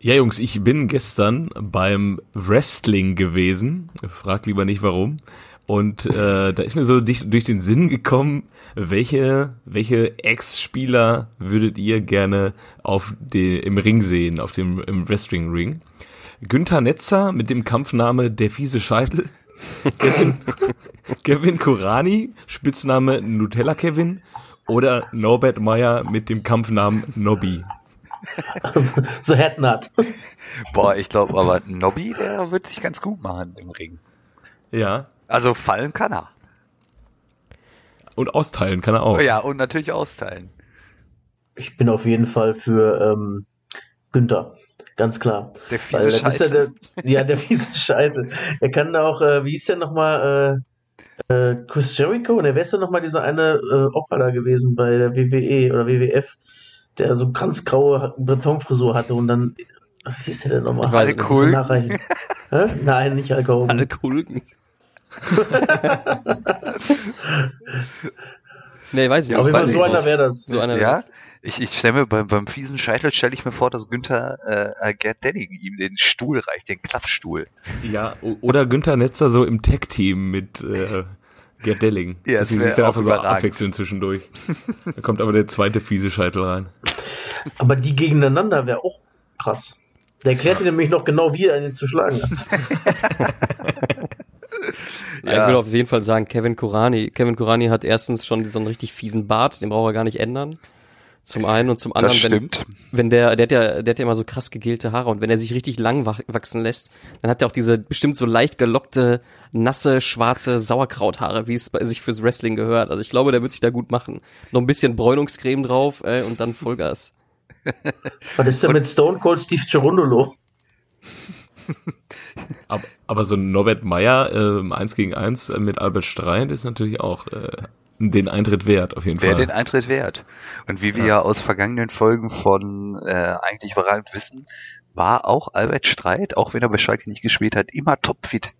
Ja, Jungs, ich bin gestern beim Wrestling gewesen. Frag lieber nicht warum. Und äh, da ist mir so durch, durch den Sinn gekommen, welche, welche Ex-Spieler würdet ihr gerne auf die, im Ring sehen, auf dem im Wrestling-Ring? Günther Netzer mit dem Kampfname Der fiese Scheitel. Kevin, Kevin Kurani, Spitzname Nutella Kevin. Oder Norbert Meyer mit dem Kampfnamen Nobby. So Headnut. Boah, ich glaube aber Nobby, der wird sich ganz gut machen im Ring. Ja. Also fallen kann er. Und austeilen kann er auch. Ja, und natürlich austeilen. Ich bin auf jeden Fall für ähm, Günther. Ganz klar. Der fiese Scheitel. Ja, der, ja, der fiese Scheitel. Er kann auch, äh, wie ist der nochmal, äh, äh, Chris Jericho? Und wer ist denn nochmal dieser eine äh, Opa da gewesen bei der WWE oder WWF, der so ganz graue Betonfrisur hatte und dann, wie ist der denn nochmal? Alle Kulken. Nein, nicht Alkohol. Alle Kulken. nee, weiß ich ja, nicht. Auf so einer wäre das. So einer ja? Ich, ich stelle mir beim, beim fiesen Scheitel stelle ich mir vor, dass Günther äh, Gerd Denning ihm den Stuhl reicht, den Klappstuhl. Ja, oder Günther Netzer so im Tech-Team mit äh, Gerd Delling. Ja, dass sie sich dann einfach so abwechseln zwischendurch. da kommt aber der zweite fiese Scheitel rein. Aber die gegeneinander wäre auch krass. Der erklärte nämlich noch genau, wie er ihn zu schlagen hat. Ja. Ich will auf jeden Fall sagen, Kevin Kurani. Kevin Kurani hat erstens schon so einen richtig fiesen Bart, den braucht er gar nicht ändern. Zum einen und zum anderen, das stimmt. wenn, wenn der, der hat ja, der hat ja immer so krass gegelte Haare und wenn er sich richtig lang wachsen lässt, dann hat er auch diese bestimmt so leicht gelockte, nasse, schwarze Sauerkrauthaare, wie es bei sich fürs Wrestling gehört. Also ich glaube, der wird sich da gut machen. Noch ein bisschen Bräunungscreme drauf äh, und dann Vollgas. Was ist denn mit Stone Cold Steve Gerundolo? aber, aber so ein Norbert Meyer äh, 1 gegen 1 mit Albert Streit ist natürlich auch äh, den Eintritt wert, auf jeden Wäre Fall. den Eintritt wert. Und wie wir ja, ja aus vergangenen Folgen von äh, eigentlich überragend wissen, war auch Albert Streit, auch wenn er bei Schalke nicht gespielt hat, immer topfit.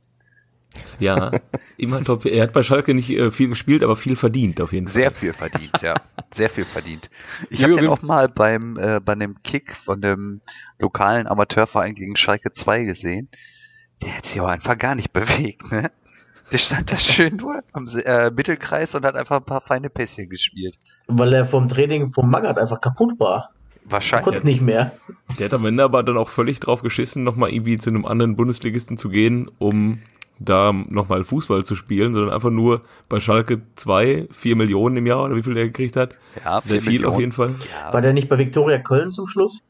Ja, immer top. Er hat bei Schalke nicht äh, viel gespielt, aber viel verdient auf jeden Fall. Sehr viel verdient, ja. Sehr viel verdient. Ich habe den auch mal beim äh, bei einem Kick von dem lokalen Amateurverein gegen Schalke 2 gesehen. Der hat sich auch einfach gar nicht bewegt, ne? Der stand da schön nur am äh, Mittelkreis und hat einfach ein paar feine Pässchen gespielt. Weil er vom Training vom Magath einfach kaputt war. Wahrscheinlich. Konnte nicht mehr. Der hat am Ende aber dann auch völlig drauf geschissen, nochmal irgendwie zu einem anderen Bundesligisten zu gehen, um da nochmal Fußball zu spielen, sondern einfach nur bei Schalke 2, 4 Millionen im Jahr oder wie viel der gekriegt hat. Ja, Sehr viel Millionen. auf jeden Fall. Ja. War der nicht bei Viktoria Köln zum Schluss?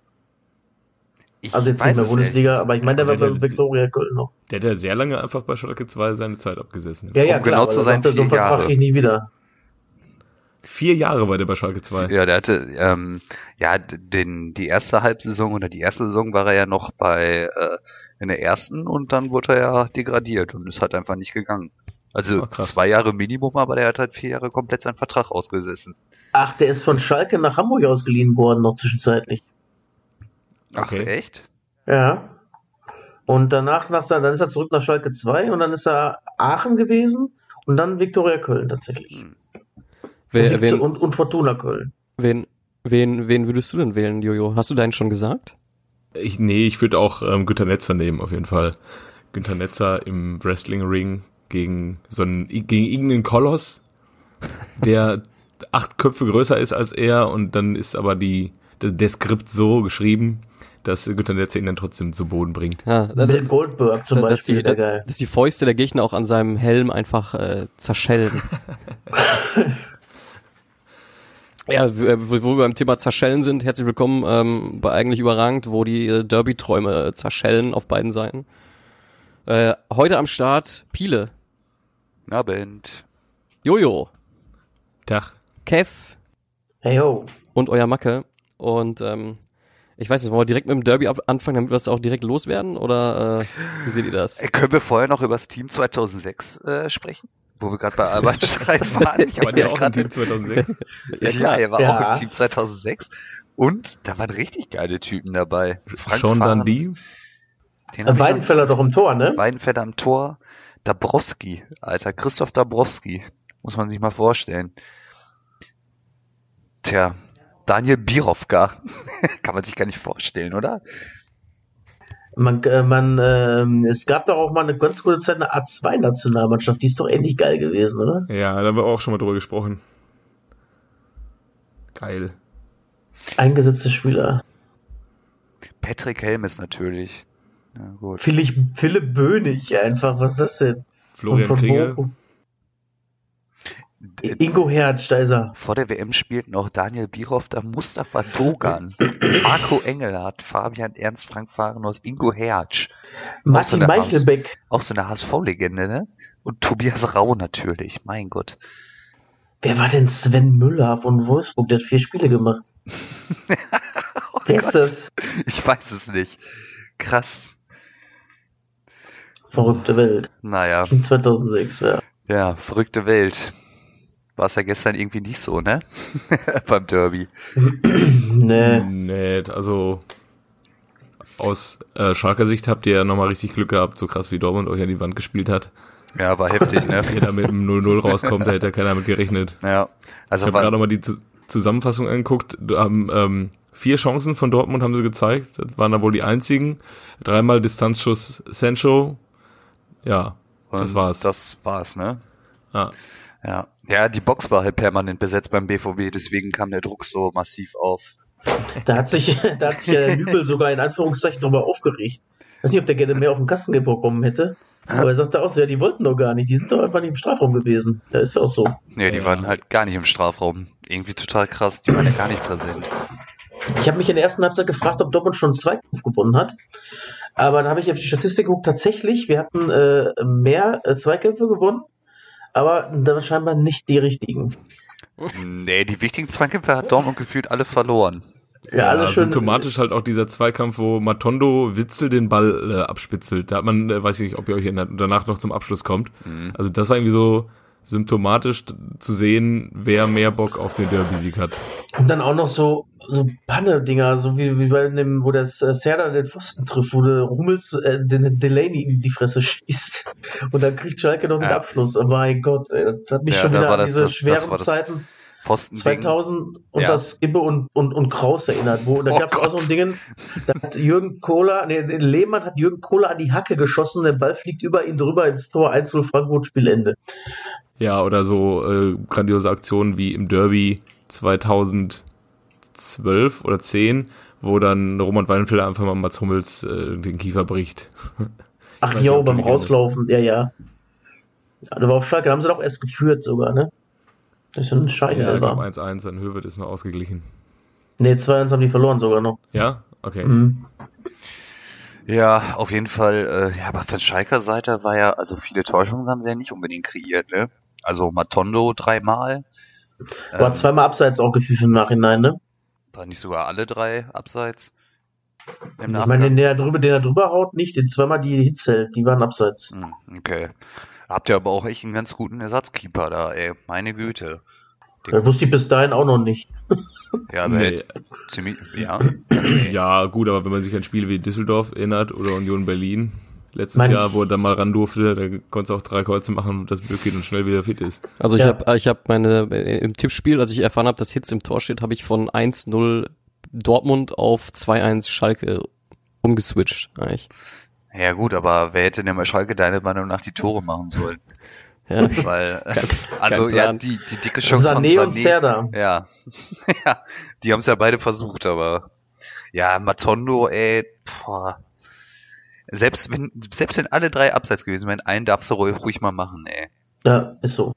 Ich also jetzt nicht mehr Bundesliga, aber ich meine, der war bei Viktoria Köln noch. Der hat ja sehr lange einfach bei Schalke 2 seine Zeit abgesessen. Ja, ja, um genau zu sein, vier so Jahre. ich nie wieder. Vier Jahre war der bei Schalke 2. Ja, der hatte, ähm, ja, den, die erste Halbsaison oder die erste Saison war er ja noch bei, äh, in der ersten und dann wurde er ja degradiert und ist halt einfach nicht gegangen. Also oh, zwei Jahre Minimum, aber der hat halt vier Jahre komplett seinen Vertrag ausgesessen. Ach, der ist von Schalke nach Hamburg ausgeliehen worden, noch zwischenzeitlich. Ach, okay. echt? Ja. Und danach, nach, dann ist er zurück nach Schalke 2 und dann ist er Aachen gewesen und dann Viktoria Köln tatsächlich. Hm. Wer, und, wen, und, und Fortuna Köln. Wen, wen, wen würdest du denn wählen, Jojo? Hast du deinen schon gesagt? Ich, nee, ich würde auch ähm, Günter Netzer nehmen, auf jeden Fall. Günter Netzer im Wrestling-Ring gegen so einen, gegen irgendeinen Koloss, der acht Köpfe größer ist als er und dann ist aber die, der, der Skript so geschrieben, dass Günter Netzer ihn dann trotzdem zu Boden bringt. Ja, das, Bill Goldberg zum dass Beispiel, die, der geil. Dass die Fäuste der Gegner auch an seinem Helm einfach äh, zerschellen. Ja, äh, wo wir beim Thema Zerschellen sind, herzlich willkommen ähm, bei Eigentlich Überragend, wo die äh, Derby-Träume zerschellen auf beiden Seiten. Äh, heute am Start Piele. Abend. Jojo. Tag. Kev. Hey ho. Und euer Macke. Und ähm, ich weiß nicht, wollen wir direkt mit dem Derby anfangen, damit wir es auch direkt loswerden? Oder äh, wie seht ihr das? Äh, können wir vorher noch über das Team 2006 äh, sprechen? wo wir gerade bei Albert Streit waren. Ich war ja auch im Team 2006. ja, klar, er war ja. auch im Team 2006. Und da waren richtig geile Typen dabei. Frank Sean Dundee. Weidenfeller doch im Tor, ne? Weidenfeller im Tor. Dabrowski, Alter, Christoph Dabrowski. Muss man sich mal vorstellen. Tja, Daniel Birovka. Kann man sich gar nicht vorstellen, oder? Man, äh, man, ähm, es gab doch auch mal eine ganz gute Zeit eine A2-Nationalmannschaft, die ist doch endlich geil gewesen, oder? Ja, da haben wir auch schon mal drüber gesprochen. Geil. Eingesetzte Spieler. Patrick Helmes natürlich. Ja, gut. Philipp, Philipp Bönig einfach, was ist das denn? Florian Und von Krieger. Bochum. Ingo Hertz, da ist er. Vor der WM spielten auch Daniel Bierhoff, da Mustafa Dogan, Marco Engelhardt, Fabian Ernst, Frank Fahrenhaus, Ingo Hertz. Martin der Meichelbeck. Auch so eine HSV-Legende, ne? Und Tobias Rau natürlich, mein Gott. Wer war denn Sven Müller von Wolfsburg? Der hat vier Spiele gemacht. Oh Wer ist Gott. das? Ich weiß es nicht. Krass. Verrückte Welt. Naja, In 2006, ja. ja, verrückte Welt. War es ja gestern irgendwie nicht so, ne? Beim Derby. nee. Nee, also aus äh, Schalker Sicht habt ihr ja nochmal richtig Glück gehabt, so krass wie Dortmund euch an die Wand gespielt hat. Ja, war heftig, ne? Wenn ihr da mit einem 0-0 rauskommt, da hätte ja keiner mit gerechnet. Ja. Ich Also habe war, gerade nochmal die Zu- Zusammenfassung angeguckt. Da haben ähm, vier Chancen von Dortmund haben sie gezeigt. Das waren da wohl die einzigen. Dreimal Distanzschuss Sancho. Ja, das und war's. Das war's, ne? ja. Ja. Ja, die Box war halt permanent besetzt beim BVB, deswegen kam der Druck so massiv auf. Da hat sich, da hat sich der Nübel sogar in Anführungszeichen drüber aufgeregt. Ich weiß nicht, ob der gerne mehr auf den Kasten bekommen hätte. Aber er sagte auch so, ja, die wollten doch gar nicht. Die sind doch einfach nicht im Strafraum gewesen. Da ist ja auch so. Nee, die Ja. waren halt gar nicht im Strafraum. Irgendwie total krass, die waren ja gar nicht präsent. Ich habe mich in der ersten Halbzeit gefragt, ob Dortmund schon einen Zweikampf gewonnen hat. Aber da habe ich auf die Statistik geguckt. Tatsächlich, wir hatten äh, mehr äh, Zweikämpfe gewonnen, aber dann scheinbar nicht die richtigen. Nee, die wichtigen Zweikämpfe hat Dortmund gefühlt alle verloren. Ja, alle schön. symptomatisch halt auch dieser Zweikampf, wo Matondo Witzel den Ball äh, abspitzelt. Da hat man, äh, weiß ich nicht, ob ihr euch erinnert, danach noch zum Abschluss kommt. Mhm. Also das war irgendwie so symptomatisch zu sehen, wer mehr Bock auf den Derby-Sieg hat. Und dann auch noch so, so Panne-Dinger, so wie, wie bei dem, wo das äh, Serda den Pfosten trifft, wo der Hummels äh, den Delaney in die Fresse schießt. Und dann kriegt Schalke noch den Ja. Abschluss. Oh mein Gott, ey, das hat mich Ja, schon da wieder war an das- diese das- schweren war das Zeiten Pfosten 2000 und Ja. das Skibbe und, und, und Kraus erinnert. Wo, da Oh gab es auch so ein Ding, da hat Jürgen Kohler, nee, Lehmann hat Jürgen Kohler an die Hacke geschossen, der Ball fliegt über ihn drüber ins Tor 1-0 Frankfurt, Spielende. Ja, oder so äh, grandiose Aktionen wie im Derby 2012 oder 10, wo dann Roman Weidenfeller einfach mal Mats Hummels äh, den Kiefer bricht. Ach nicht, ob beim. Rauslaufen, ja, ja. Ja, da war auf Schalke, haben sie doch erst geführt sogar, ne? Das ist ein Schein, Ja, ich glaube war. 1-1, dann Höwe ist noch ausgeglichen. Ne, 2-1 haben die verloren sogar noch. Ja? Okay. Mhm. Ja, auf jeden Fall. Äh, ja, aber von Schalker Seite war ja, also viele Täuschungen haben sie ja nicht unbedingt kreiert, ne? Also Matondo dreimal. War Ähm, zweimal abseits auch gepfiffen im Nachhinein, ne? War nicht sogar alle drei abseits? Im Ich meine, den der drüber, den er drüber haut, nicht, den zweimal die Hits hält, die waren abseits. Hm, Okay. Habt ihr aber auch echt einen ganz guten Ersatzkeeper da, ey. Meine Güte. Das wusste ich bis dahin auch noch nicht. Ja, aber Nee. ziemlich, ja. Ja, gut, aber wenn man sich an Spiele wie Düsseldorf erinnert oder Union Berlin, letztes Mein- Jahr, wo er dann mal ran durfte, da konntest du auch drei Kreuze machen, dass Böckin und schnell wieder fit ist. Also ich Ja. habe ich hab meine, äh, im Tippspiel, als ich erfahren habe, dass Hitz im Tor steht, habe ich von 1-0 Dortmund auf 2-1 Schalke umgeswitcht, eigentlich. Ja gut, aber wer hätte denn bei Schalke deiner Meinung nach die Tore machen sollen? Ja. Weil, also kein ja, die, die dicke Chance von Sané und Sané. Serda. Ja. ja, die haben es ja beide versucht, aber ja, Matondo, ey, boah. Selbst wenn, selbst wenn alle drei abseits gewesen wären, einen darfst du ruhig, ruhig mal machen, ey. Ja, ist so.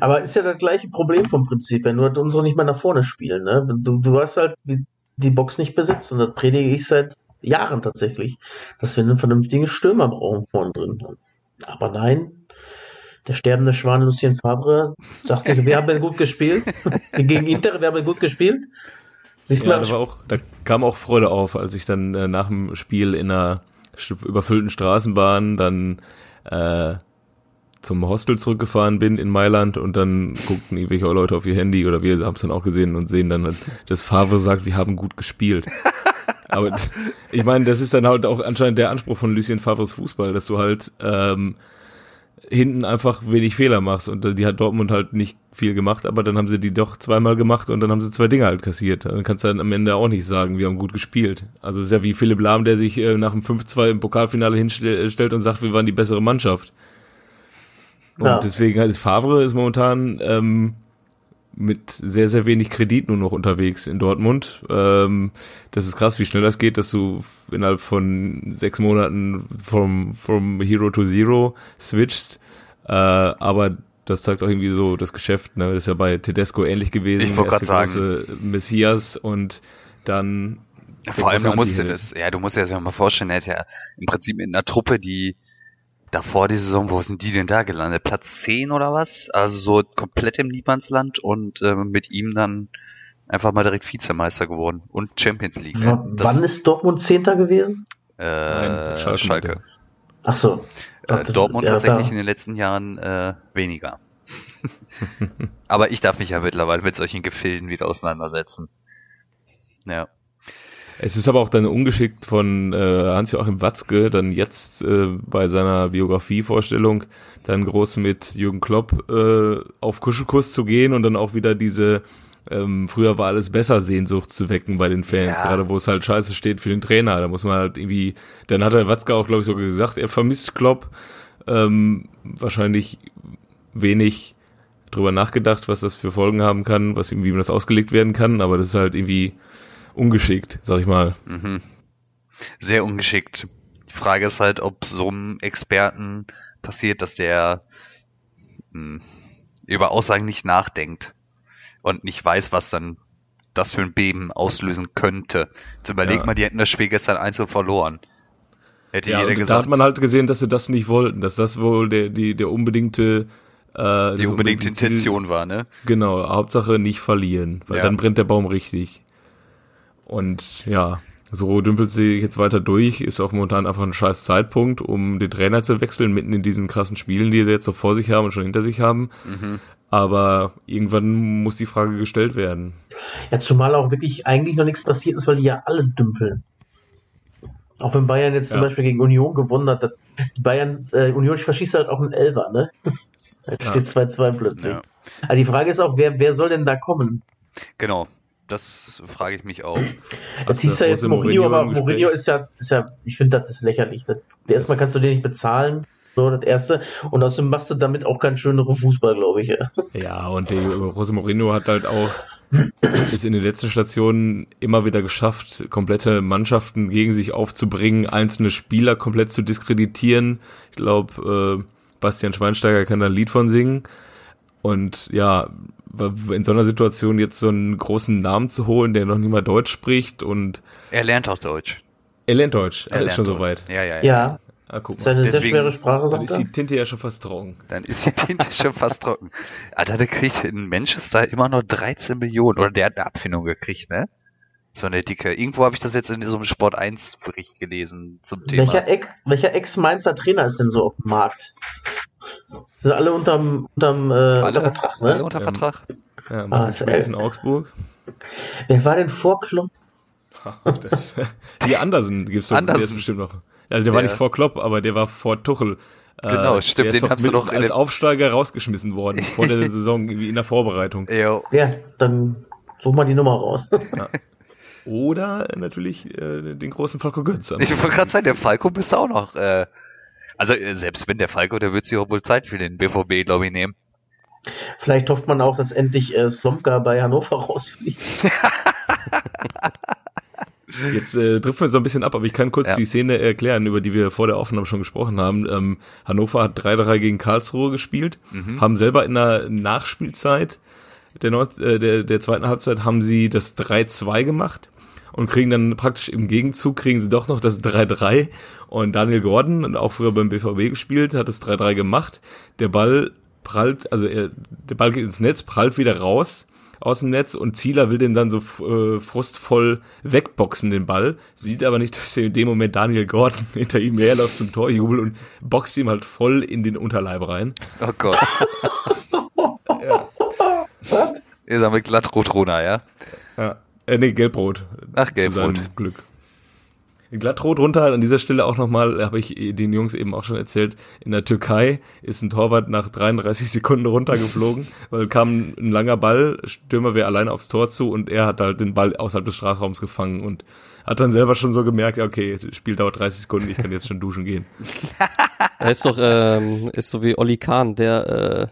Aber ist ja das gleiche Problem vom Prinzip, wenn nur unsere nicht mehr nach vorne spielen, ne? Du, du hast halt die, die Box nicht besetzt und das predige ich seit Jahren tatsächlich, dass wir einen vernünftigen Stürmer brauchen vorne drin. Aber nein, der sterbende Schwan Lucien Favre dachte, wir haben ja gut gespielt. Gegen Inter, wir haben ja gut gespielt. Siehst Ja, mal, da, war auch, da kam auch Freude auf, als ich dann äh, nach dem Spiel in einer überfüllten Straßenbahn dann äh, zum Hostel zurückgefahren bin in Mailand und dann guckten irgendwelche Leute auf ihr Handy oder wir haben es dann auch gesehen und sehen dann, halt, dass Favre sagt, wir haben gut gespielt. Aber ich meine, das ist dann halt auch anscheinend der Anspruch von Lucien Favres Fußball, dass du halt ähm, hinten einfach wenig Fehler machst. Und die hat Dortmund halt nicht viel gemacht, aber dann haben sie die doch zweimal gemacht und dann haben sie zwei Dinge halt kassiert. Dann kannst du dann am Ende auch nicht sagen, wir haben gut gespielt. Also es ist ja wie Philipp Lahm, der sich äh, nach dem 5-2 im Pokalfinale hinstellt und sagt, wir waren die bessere Mannschaft. Und ja. deswegen halt ist Favre ist momentan ähm, mit sehr, sehr wenig Kredit nur noch unterwegs in Dortmund. Ähm, das ist krass, wie schnell das geht, dass du innerhalb von sechs Monaten vom, vom Hero to Zero switchst. Äh, aber das zeigt auch irgendwie so das Geschäft. Ne? Das ist ja bei Tedesco ähnlich gewesen. Ich wollte gerade sagen. Messias und dann vor allem, du musst dir das, ja, du musst dir das mal vorstellen, er hat ja im Prinzip in einer Truppe, die davor die Saison, wo sind die denn da gelandet? Platz 10 oder was? Also so komplett im Niemandsland und äh, mit ihm dann einfach mal direkt Vizemeister geworden und Champions League. W das, wann ist Dortmund Zehnter gewesen? Äh, Nein, Schalke. Schalke. Ach so. Äh, Dortmund ja, tatsächlich da. in den letzten Jahren äh, weniger. Aber ich darf mich ja mittlerweile mit solchen Gefilden wieder auseinandersetzen. Ja. Es ist aber auch dann ungeschickt von äh, Hans-Joachim Watzke, dann jetzt äh, bei seiner Biografievorstellung dann groß mit Jürgen Klopp äh, auf Kuschelkuss zu gehen und dann auch wieder diese ähm, früher war alles besser Sehnsucht zu wecken bei den Fans, ja. gerade wo es halt scheiße steht für den Trainer. Da muss man halt irgendwie, dann hat der Watzke auch, glaube ich, so gesagt, er vermisst Klopp. Ähm, wahrscheinlich wenig drüber nachgedacht, was das für Folgen haben kann, was irgendwie, wie das ausgelegt werden kann, aber das ist halt irgendwie ungeschickt, sag ich mal. Mhm. Sehr ungeschickt. Die Frage ist halt, ob so einem Experten passiert, dass der mh, hm, über Aussagen nicht nachdenkt und nicht weiß, was dann das für ein Beben auslösen könnte. Jetzt überleg ja. mal, die hätten das Spiel gestern einzeln verloren. Hätte ja, jeder gesagt. Da hat man halt gesehen, dass sie das nicht wollten, dass das wohl der, die, der unbedingte äh, die unbedingte Intention war, ne? Genau, Hauptsache nicht verlieren, weil ja. dann brennt der Baum richtig. Und ja, so dümpelt sie jetzt weiter durch, ist auch momentan einfach ein scheiß Zeitpunkt, um den Trainer zu wechseln, mitten in diesen krassen Spielen, die sie jetzt so vor sich haben und schon hinter sich haben. Mhm. Aber irgendwann muss die Frage gestellt werden. Ja, zumal auch wirklich eigentlich noch nichts passiert ist, weil die ja alle dümpeln. Auch wenn Bayern jetzt ja. zum Beispiel gegen Union gewonnen hat, Bayern, äh, Union verschießt halt auch einen Elfer, ne? Da steht 2-2 plötzlich. Ja. Aber die Frage ist auch, wer, wer soll denn da kommen? Genau, das frage ich mich auch. Das hieß ja jetzt Mourinho, aber Mourinho ist ja, ist ja ich finde, das ist lächerlich. Das, erstmal kannst du den nicht bezahlen. So, das erste. Und außerdem machst du damit auch keinen schöneren Fußball, glaube ich. Ja, ja und die, Jose Mourinho hat halt auch, ist in den letzten Stationen immer wieder geschafft, komplette Mannschaften gegen sich aufzubringen, einzelne Spieler komplett zu diskreditieren. Ich glaube, äh, Bastian Schweinsteiger kann da ein Lied von singen. Und ja, in so einer Situation jetzt so einen großen Namen zu holen, der noch nicht mal Deutsch spricht und. Er lernt auch Deutsch. Er lernt Deutsch, er, er ist schon soweit. Ja, ja, ja. ja. Ah, guck mal. Das ist eine Deswegen, sehr schwere Sprache, Dann ist die Tinte ja schon fast trocken. Dann ist die Tinte schon fast trocken. Alter, der kriegt in Manchester immer noch 13 Millionen. Oder der hat eine Abfindung gekriegt, ne? So eine dicke. Irgendwo habe ich das jetzt in so einem Sport 1 Bericht gelesen zum Thema. Welcher, Ex-Mainzer Trainer ist denn so auf dem Markt? Sind alle unterm, unterm äh, alle, unter Vertrag, ne? Alle unter Vertrag. Ja, ja Martin ah, ist in Augsburg. Wer war denn vor Klopp? das, die Andersen gibt's doch Andersen. bestimmt noch. Also der, der, war nicht vor Klopp, aber der war vor Tuchel. Äh, genau, stimmt, den hast du doch als Aufsteiger rausgeschmissen worden vor der Saison irgendwie in der Vorbereitung. Jo. Ja, dann such mal die Nummer raus. Ja. Oder natürlich äh, den großen Falco Götz. Ich wollte gerade sagen, der Falco müsste auch noch äh, also äh, selbst wenn der Falco, der wird sich auch wohl Zeit für den BVB, glaube ich, nehmen. Vielleicht hofft man auch, dass endlich äh, Slomka bei Hannover rausfliegt. Jetzt äh, trifft wir so ein bisschen ab, aber ich kann kurz ja. die Szene erklären, über die wir vor der Aufnahme schon gesprochen haben. Ähm, Hannover hat 3-3 gegen Karlsruhe gespielt, mhm. haben selber in der Nachspielzeit der, Nord äh, der, der zweiten Halbzeit haben sie das 3-2 gemacht und kriegen dann praktisch im Gegenzug kriegen sie doch noch das 3-3 und Daniel Gordon, auch früher beim BVB gespielt, hat das 3-3 gemacht. Der Ball prallt, also er, der Ball geht ins Netz, prallt wieder raus aus dem Netz und Zieler will den dann so äh, frustvoll wegboxen, den Ball, sieht aber nicht, dass er in dem Moment Daniel Gordon hinter ihm herläuft zum Torjubel und boxt ihm halt voll in den Unterleib rein. Oh Gott. ja. Ihr sammelt glatt rot-rona, ja? Ja. Äh, nee, gelbrot. Ach, gelbrot. Glück. Glattrot runter, an dieser Stelle auch nochmal, habe ich den Jungs eben auch schon erzählt, in der Türkei ist ein Torwart nach 33 Sekunden runtergeflogen, weil kam ein langer Ball, Stürmer wäre alleine aufs Tor zu und er hat halt den Ball außerhalb des Strafraums gefangen und hat dann selber schon so gemerkt, ja, okay, das Spiel dauert 30 Sekunden, ich kann jetzt schon duschen gehen. Er ist doch, ähm, ist so wie Olli Kahn, der, äh,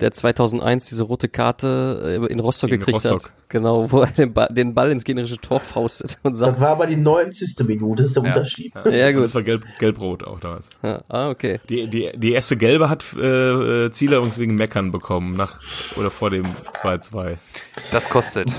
der 2001 diese rote Karte äh, in Rostock Gegen gekriegt Rostock. hat. Genau, wo er den Ball, den Ball ins gegnerische Tor faustet und Das sagt, war aber die 90. Minute, ist der Ja. Unterschied. ja gut. Das war gelb, gelb-rot auch damals. Ja, ah, okay. Die, die, die erste gelbe hat äh, äh, Zieler übrigens wegen Meckern bekommen, nach oder vor dem 2-2. Das kostet.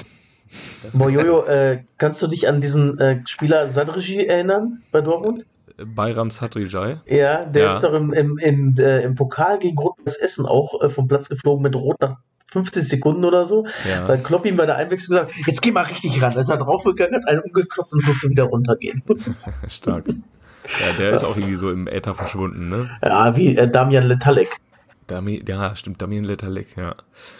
Mojojo, äh, kannst du dich an diesen äh, Spieler Sadrigi erinnern bei Dortmund? Bayram Sadrijai. Ja, der Ja. ist doch im, im, im, äh, im Pokal gegen Rot-Weiß Essen auch äh, vom Platz geflogen mit Rot nach 50 Sekunden oder so. Ja. Weil Klopp ihm bei der Einwechslung gesagt jetzt geh mal richtig ran. Da ist er draufgegangen, hat einen umgeklopft und durfte wieder runtergehen. Stark. Ja, der ist auch irgendwie so im Äther verschwunden, ne? ja, wie äh, Damian Letalek. Dami, ja, stimmt, Damien Letalek, ja.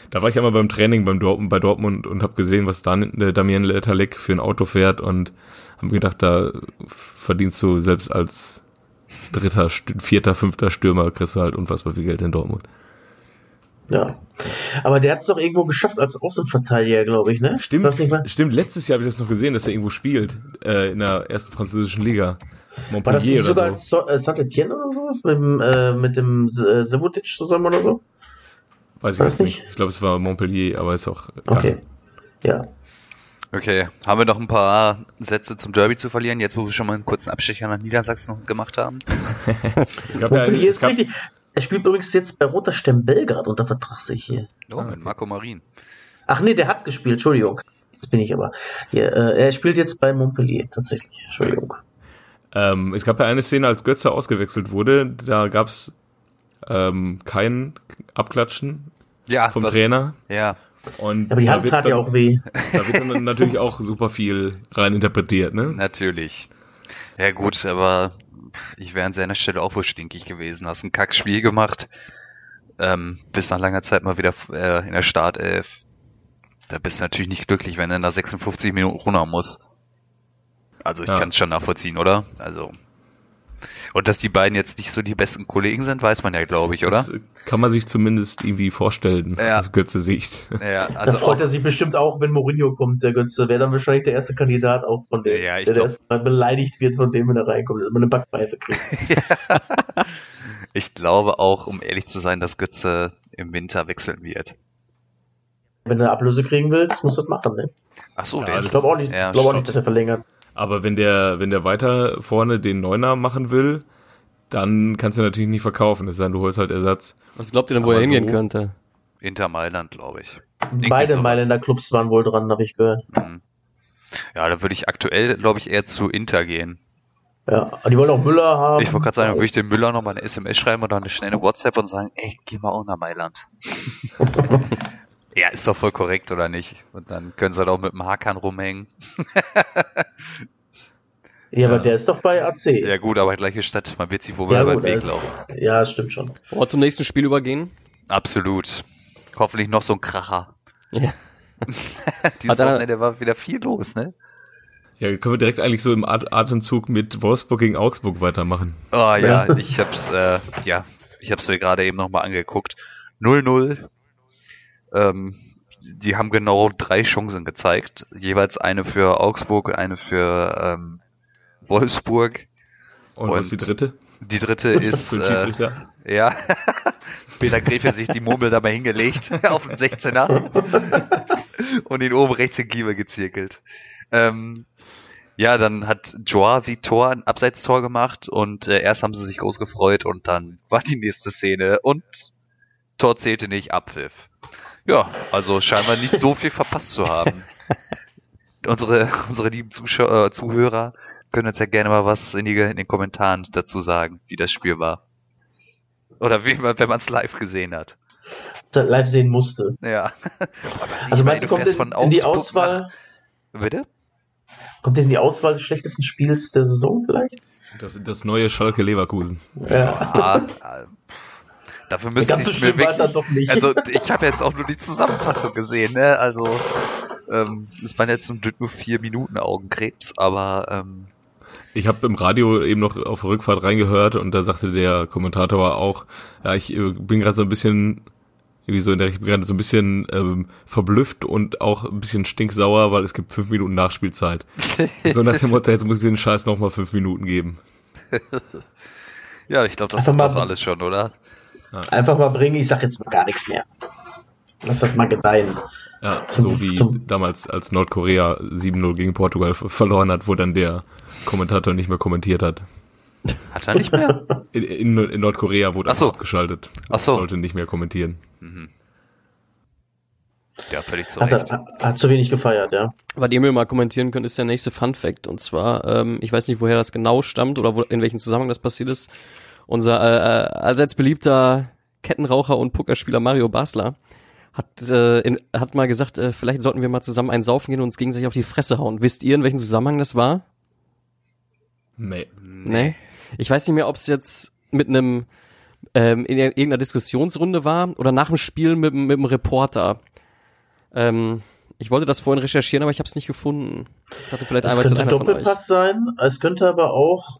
Da war ich einmal beim Training beim Dortmund, bei Dortmund und habe gesehen, was Dan, äh, Damien Letalek für ein Auto fährt und habe gedacht, da verdienst du selbst als dritter, vierter, fünfter Stürmer, kriegst du halt unfassbar viel Geld in Dortmund. Ja. Aber der hat es doch irgendwo geschafft als Außenverteidiger, glaube ich, ne? Stimmt, nicht stimmt, letztes Jahr habe ich das noch gesehen, dass er irgendwo spielt, äh, in der ersten französischen Liga. War das Montpellier nicht sogar oder so. so, äh, Saint-Etienne oder sowas? Mit dem, äh, mit dem äh, Sevutic zusammen oder so? Weiß ich das nicht. Ich glaube, es war Montpellier, aber ist auch egal. Okay. Ja. Okay, haben wir noch ein paar Sätze zum Derby zu verlieren, jetzt wo wir schon mal einen kurzen Abstecher nach Niedersachsen gemacht haben? Es gab ja Montpellier es ist gab, richtig. Er spielt übrigens jetzt bei Roter Stern Belgrad unter Vertrag, sehe ich hier. Oh, mit Marco Marin. Ach nee, der hat gespielt, Entschuldigung. Jetzt bin ich aber. Hier, äh, er spielt jetzt bei Montpellier, tatsächlich. Entschuldigung. ähm, es gab ja eine Szene, als Götze ausgewechselt wurde, da gab's ähm, kein Abklatschen Ja, vom was- Trainer. Ja, Und Aber die da Hand tat dann, ja auch weh. Da wird dann natürlich auch super viel rein interpretiert, ne? natürlich. Ja gut, aber ich wäre an seiner Stelle auch wohl stinkig gewesen. Hast ein Kackspiel gemacht, ähm, bist nach langer Zeit mal wieder äh, in der Startelf. Da bist du natürlich nicht glücklich, wenn er nach 56 Minuten runter muss. Also ich Ja. kann es schon nachvollziehen, oder? Also und dass die beiden jetzt nicht so die besten Kollegen sind, weiß man ja, glaube ich, oder? Das kann man sich zumindest irgendwie vorstellen, Ja. aus Götze Sicht. Ja, da also freut auch, er sich bestimmt auch, wenn Mourinho kommt, der Götze. Wäre dann wahrscheinlich der erste Kandidat auch von dem, Ja, ich der, der erstmal beleidigt wird von dem, wenn er reinkommt, dass man eine Backpfeife kriegt. ich glaube auch, um ehrlich zu sein, dass Götze im Winter wechseln wird. wenn du eine Ablöse kriegen willst, musst du das machen, ne? Ach so, Ja, der Ich ist, glaube auch nicht, ja, ich glaub auch nicht, dass er verlängert. Aber wenn der, wenn der weiter vorne den Neuner machen will, dann kannst du natürlich nicht verkaufen, es sei denn, du holst halt Ersatz. Was glaubt ihr denn, wo Aber er hingehen so- könnte? Inter Mailand, glaube ich. Irgendwie Beide sowas. Mailänder Clubs waren wohl dran, habe ich gehört. Mhm. Ja, da würde ich aktuell, glaube ich, eher zu Inter gehen. Ja, aber die wollen auch Müller haben. Ich wollte gerade sagen, würde ich dem Müller nochmal eine SMS schreiben oder eine schnelle WhatsApp und sagen, ey, geh mal auch nach Mailand. ja, ist doch voll korrekt, oder nicht? Und dann können sie halt auch mit dem Hakan rumhängen. Ja, aber Ja. der ist doch bei AC. Ja gut, aber gleiche Stadt, man wird sich wohl Ja, über den Weg also- laufen. Ja, das stimmt schon. Wollen wir zum nächsten Spiel übergehen? Absolut. Hoffentlich noch so ein Kracher. Ja. Dieses Wochenende war wieder viel los, ne? Ja, können wir direkt eigentlich so im At- Atemzug mit Wolfsburg gegen Augsburg weitermachen. Oh ja, Ja. ich hab's, äh, ja, ich hab's mir gerade eben nochmal angeguckt. 0-0. Ähm, die haben genau drei Chancen gezeigt. Jeweils eine für Augsburg, eine für ähm, Wolfsburg. Und, Und- was ist die dritte? Die dritte ist, äh, ja, Peter Gräfe sich die Murmel dabei hingelegt auf den 16er und ihn oben rechts in Kiefer gezirkelt. Ähm, ja, dann hat Joa Vitor ein Abseitstor gemacht und äh, erst haben sie sich groß gefreut und dann war die nächste Szene und Tor zählte nicht, Abpfiff. Ja, also scheinbar nicht so viel verpasst zu haben. Unsere, unsere lieben Zuschauer, äh, Zuhörer können uns ja gerne mal was in, die, in den Kommentaren dazu sagen, wie das Spiel war. Oder wie man, wenn man es live gesehen hat. live sehen musste. Ja. Also meine, meinst du, kommt fährst in, von in die Auswahl, Nach, bitte? kommt in die Auswahl des schlechtesten Spiels der Saison vielleicht? Das, das neue Schalke Leverkusen. Ja. Ah, dafür müsste ich mir es dann wirklich. Also ich habe jetzt auch nur die Zusammenfassung gesehen, ne? Also ähm, es waren jetzt zum Glück nur vier Minuten Augenkrebs, aber ähm, Ich habe im Radio eben noch auf Rückfahrt reingehört und da sagte der Kommentator auch, ja, ich äh, bin gerade so ein bisschen irgendwie so in der ich bin gerade so ein bisschen ähm, verblüfft und auch ein bisschen stinksauer, weil es gibt fünf Minuten Nachspielzeit. so nach dem Motto, jetzt muss ich den Scheiß noch mal fünf Minuten geben. ja, ich glaube, das ist doch alles schon, oder? Ja. Einfach mal bringen, ich sag jetzt mal gar nichts mehr. Lass das mal gedeihen. Ja, zum, so wie zum, damals, als Nordkorea 7-0 gegen Portugal verloren hat, wo dann der Kommentator nicht mehr kommentiert hat. Hat er nicht mehr? In, in, in Nordkorea wurde er so. abgeschaltet. Ach so. Sollte nicht mehr kommentieren. Mhm. Ja, völlig zu hat, Recht. Er, hat zu wenig gefeiert, ja. Was ihr mir mal kommentieren könnt, ist der nächste Fun Fact. Und zwar, ähm, ich weiß nicht, woher das genau stammt oder wo, in welchem Zusammenhang das passiert ist. Unser äh, äh allseits beliebter Kettenraucher und Pokerspieler Mario Basler hat, äh, in, hat mal gesagt, äh, vielleicht sollten wir mal zusammen einen saufen gehen und uns gegenseitig auf die Fresse hauen. Wisst ihr, in welchem Zusammenhang das war? Nee. Nee. Ich weiß nicht mehr, ob es jetzt mit einem ähm, in irgendeiner Diskussionsrunde war oder nach dem Spiel mit, mit einem Reporter. Ähm, ich wollte das vorhin recherchieren, aber ich habe es nicht gefunden. Ich dachte, vielleicht es einmal könnte Doppelpass sein, es könnte aber auch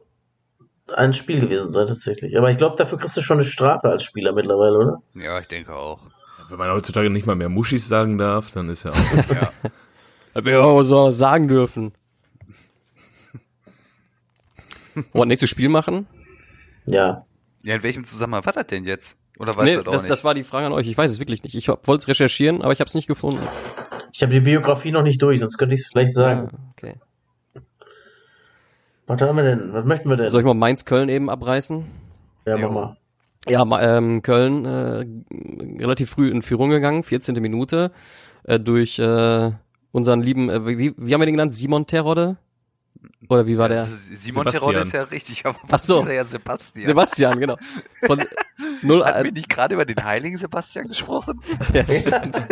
ein Spiel gewesen sein tatsächlich. Aber ich glaube, dafür kriegst du schon eine Strafe als Spieler mittlerweile, oder? Ja, ich denke auch. Wenn man heutzutage nicht mal mehr Muschis sagen darf, dann ist ja auch. ja. Wir auch so sagen dürfen. Wollen wir nächstes Spiel machen? Ja. Ja, in welchem Zusammenhang war das denn jetzt? Oder weißt nee, du das auch das, nicht? das war die Frage an euch. Ich weiß es wirklich nicht. Ich wollte es recherchieren, aber ich habe es nicht gefunden. Ich habe die Biografie noch nicht durch, sonst könnte ich es vielleicht sagen. Ah, okay. Was haben wir denn? Was möchten wir denn? Soll ich mal Mainz-Köln eben abreißen? Ja, mach mal. Ja, ma- ähm, Köln äh, relativ früh in Führung gegangen, 14. Minute, äh, durch äh, unseren lieben, äh, wie, wie haben wir den genannt? Simon Terodde? Oder wie war der? Also, Simon. Terodde ist ja richtig, aber Ach so. ist er ja Sebastian. Sebastian, genau. Von null, Hatten äh, wir nicht gerade über den heiligen Sebastian gesprochen? Ja, stimmt.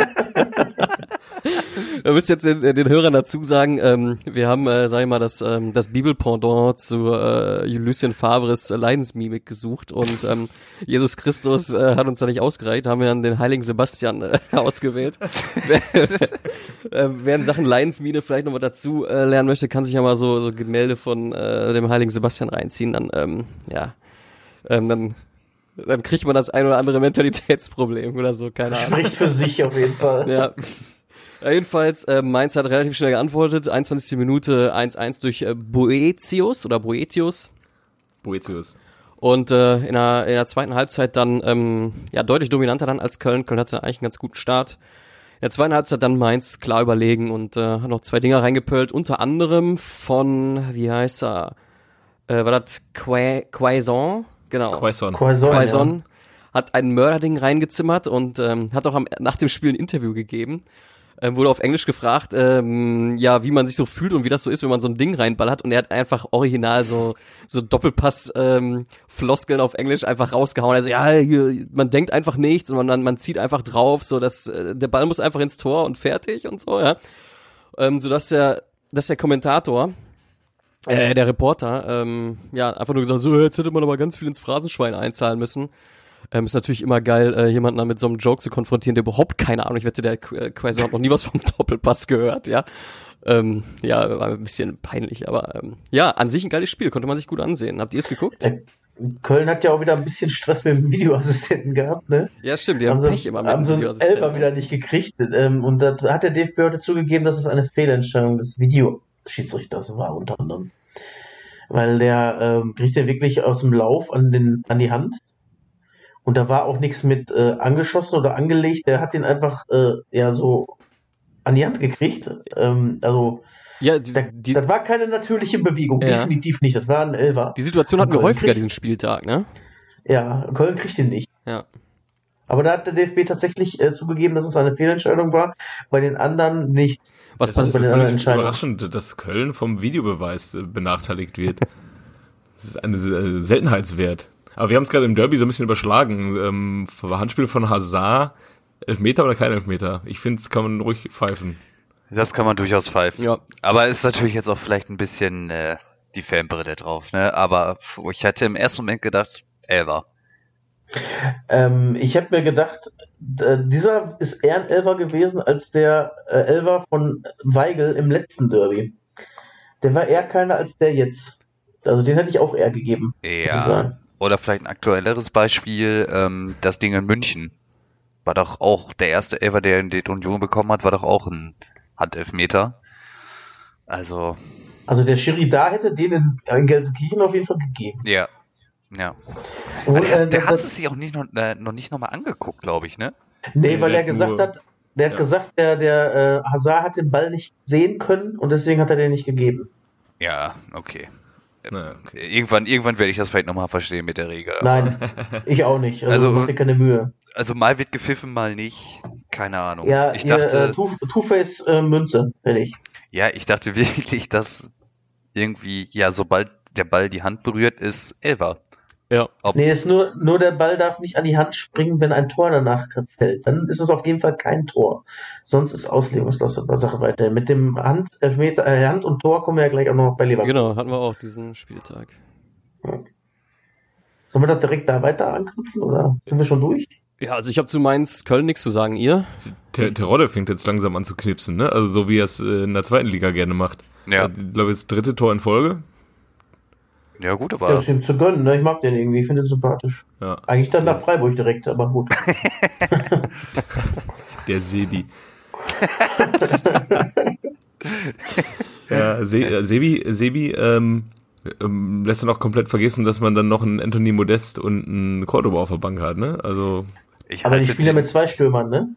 Wir müssen jetzt den, den Hörern dazu sagen, ähm, wir haben, äh, sag ich mal, das, ähm, das Bibelpendant zu äh, Lucien Favres äh, Leidensmimik gesucht und ähm, Jesus Christus äh, hat uns da nicht ausgereicht, haben wir dann den heiligen Sebastian äh, ausgewählt. wer, äh, wer in Sachen Leidensmine vielleicht noch mal dazu äh, lernen möchte, kann sich ja mal so, so Gemälde von äh, dem heiligen Sebastian reinziehen, dann, ähm, ja, ähm, dann dann kriegt man das ein oder andere Mentalitätsproblem oder so, keine Ahnung. Spricht für sich auf jeden Fall. Ja. Ja, Jedenfalls, äh, Mainz hat relativ schnell geantwortet. 21. Minute 1-1 durch äh, Boetius oder Boetius. Boetius. Und äh, in, der, in der zweiten Halbzeit dann ähm, ja deutlich dominanter dann als Köln. Köln hatte eigentlich einen ganz guten Start. In der zweiten Halbzeit dann Mainz klar überlegen und äh, hat noch zwei Dinger reingepölt. Unter anderem von, wie heißt er? Äh, war das Qua- Quaison? Genau. Quaison. Quaison, Quaison hat ein Mörderding reingezimmert und ähm, hat auch am, nach dem Spiel ein Interview gegeben. Ähm, wurde auf Englisch gefragt, ähm, ja, wie man sich so fühlt und wie das so ist, wenn man so ein Ding reinballert. Und er hat einfach original so so Doppelpass ähm, Floskeln auf Englisch einfach rausgehauen. Also ja, man denkt einfach nichts und man man zieht einfach drauf, so dass äh, der Ball muss einfach ins Tor und fertig und so, ja. Ähm, so dass der dass der Kommentator äh, der Reporter, ähm, ja, einfach nur gesagt, so, jetzt hätte man aber ganz viel ins Phrasenschwein einzahlen müssen. Ähm, ist natürlich immer geil, äh, jemanden mit so einem Joke zu konfrontieren, der überhaupt keine Ahnung, ich wette, der äh, quasi hat noch nie was vom Doppelpass gehört, ja. Ähm, ja, war ein bisschen peinlich, aber ähm, ja, an sich ein geiles Spiel, konnte man sich gut ansehen. Habt ihr es geguckt? Äh, Köln hat ja auch wieder ein bisschen Stress mit dem Videoassistenten gehabt, ne? Ja, stimmt, die haben sie, Pech immer mit haben dem Videoassistenten. Elfer wieder nicht gekriegt. Ähm, und da hat der DFB heute zugegeben, dass es eine Fehlentscheidung des Videoschiedsrichters war, unter anderem. Weil der ähm, kriegt ja wirklich aus dem Lauf an, den, an die Hand. Und da war auch nichts mit äh, angeschossen oder angelegt. Der hat den einfach äh, ja so an die Hand gekriegt. Ähm, also Ja, die, da, die, das war keine natürliche Bewegung, Ja. definitiv nicht. Das war ein Elfer. die Situation hatten wir Köln häufiger kriegt- diesen Spieltag, ne? Ja, Köln kriegt ihn nicht. Ja. Aber da hat der DFB tatsächlich äh, zugegeben, dass es eine Fehlentscheidung war, bei den anderen nicht. Was Das ist bei den passiert? anderen völlig Entscheidungen. überraschend, dass Köln vom Videobeweis äh, benachteiligt wird. Das ist ein äh, Seltenheitswert. Aber wir haben es gerade im Derby so ein bisschen überschlagen. Ähm, Handspiel von Hazard, Elfmeter oder kein Elfmeter? Ich finde, es kann man ruhig pfeifen. Das kann man durchaus pfeifen. Ja, Aber ist natürlich jetzt auch vielleicht ein bisschen äh, die Fanbrille drauf, ne? Aber ich hätte im ersten Moment gedacht, Elber. Ähm, ich habe mir gedacht, äh, dieser ist eher ein Elfer gewesen als der äh, von Weigel im letzten Derby. Der war eher keiner als der jetzt. Also den hätte ich auch eher gegeben. Ja. Oder vielleicht ein aktuelleres Beispiel, ähm, das Ding in München. War doch auch der erste Ever, der in die Union bekommen hat, war doch auch ein Handelfmeter. Also. Also der Schiri da hätte den in, in Gelsenkirchen auf jeden Fall gegeben. Ja. Ja. Und, äh, der, hat es sich auch nicht noch, äh, noch nicht nochmal angeguckt, glaube ich, ne? Nee, weil er gesagt hat, der hat ja. gesagt, der, der äh, Hazard hat den Ball nicht sehen können und deswegen hat er den nicht gegeben. Ja, okay. Naja, okay. Irgendwann, irgendwann werde ich das vielleicht nochmal verstehen mit der Regel. Nein, ich auch nicht. Also, also keine Mühe. Also mal wird gepfiffen, mal nicht. Keine Ahnung. Ja, ich hier, dachte. Äh, Two-Face äh, Münze, fertig. Ja, ich dachte wirklich, dass irgendwie, ja, sobald der Ball die Hand berührt, ist Elva. Ja. Ob nee, ist nur, nur der Ball darf nicht an die Hand springen, wenn ein Tor danach fällt. Dann ist es auf jeden Fall kein Tor. Sonst ist Sache weiter. Mit dem Hand, Elfmeter, äh, Hand und Tor kommen wir ja gleich auch noch bei Leverkusen. Genau, hatten wir auch diesen Spieltag. Ja. Sollen wir da direkt da weiter anknüpfen oder sind wir schon durch? Ja, also ich habe zu Mainz Köln nichts zu sagen. Ihr? Terodde fängt jetzt langsam an zu knipsen, ne? Also so wie er es äh, in der zweiten Liga gerne macht. Ja. Ich glaube, jetzt dritte Tor in Folge. Ja, gut, aber. Der ist ihm zu gönnen, ne? Ich mag den irgendwie, ich finde ihn sympathisch. Ja. Eigentlich dann nach Freiburg direkt, aber gut. Der Sebi. ja, Se äh, Sebi, Sebi ähm, ähm, lässt dann auch komplett vergessen, dass man dann noch einen Anthony Modest und einen Cordoba auf der Bank hat, ne? Also. Ich aber die spielen ja mit zwei Stürmern, ne?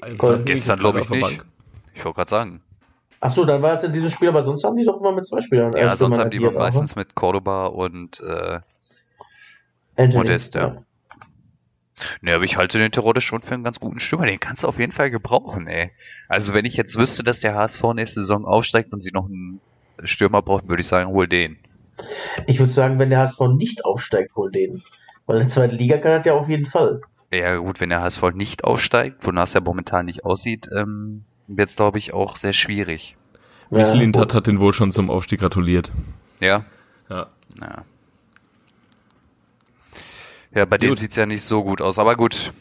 Also gestern glaube ich nicht. Ich wollte gerade sagen. Ach so, dann war es in diesem Spiel, aber sonst haben die doch immer mit zwei Spielern. Ja, sonst haben die immer meistens mit Cordoba und äh, Anthony, Modest, ja. ja. Ne, aber ich halte den Terodde schon für einen ganz guten Stürmer. Den kannst du auf jeden Fall gebrauchen, ey. Also wenn ich jetzt wüsste, dass der HSV nächste Saison aufsteigt und sie noch einen Stürmer braucht, würde ich sagen, hol den. Ich würde sagen, wenn der HSV nicht aufsteigt, hol den. Weil in der zweiten Liga kann er ja auf jeden Fall. Ja gut, wenn der HSV nicht aufsteigt, wonach es ja momentan nicht aussieht, ähm, wird es, glaube ich, auch sehr schwierig. Wieslint ja, hat, hat den wohl schon zum Aufstieg gratuliert. Ja? Ja. Ja, ja bei denen sieht es ja nicht so gut aus, aber gut.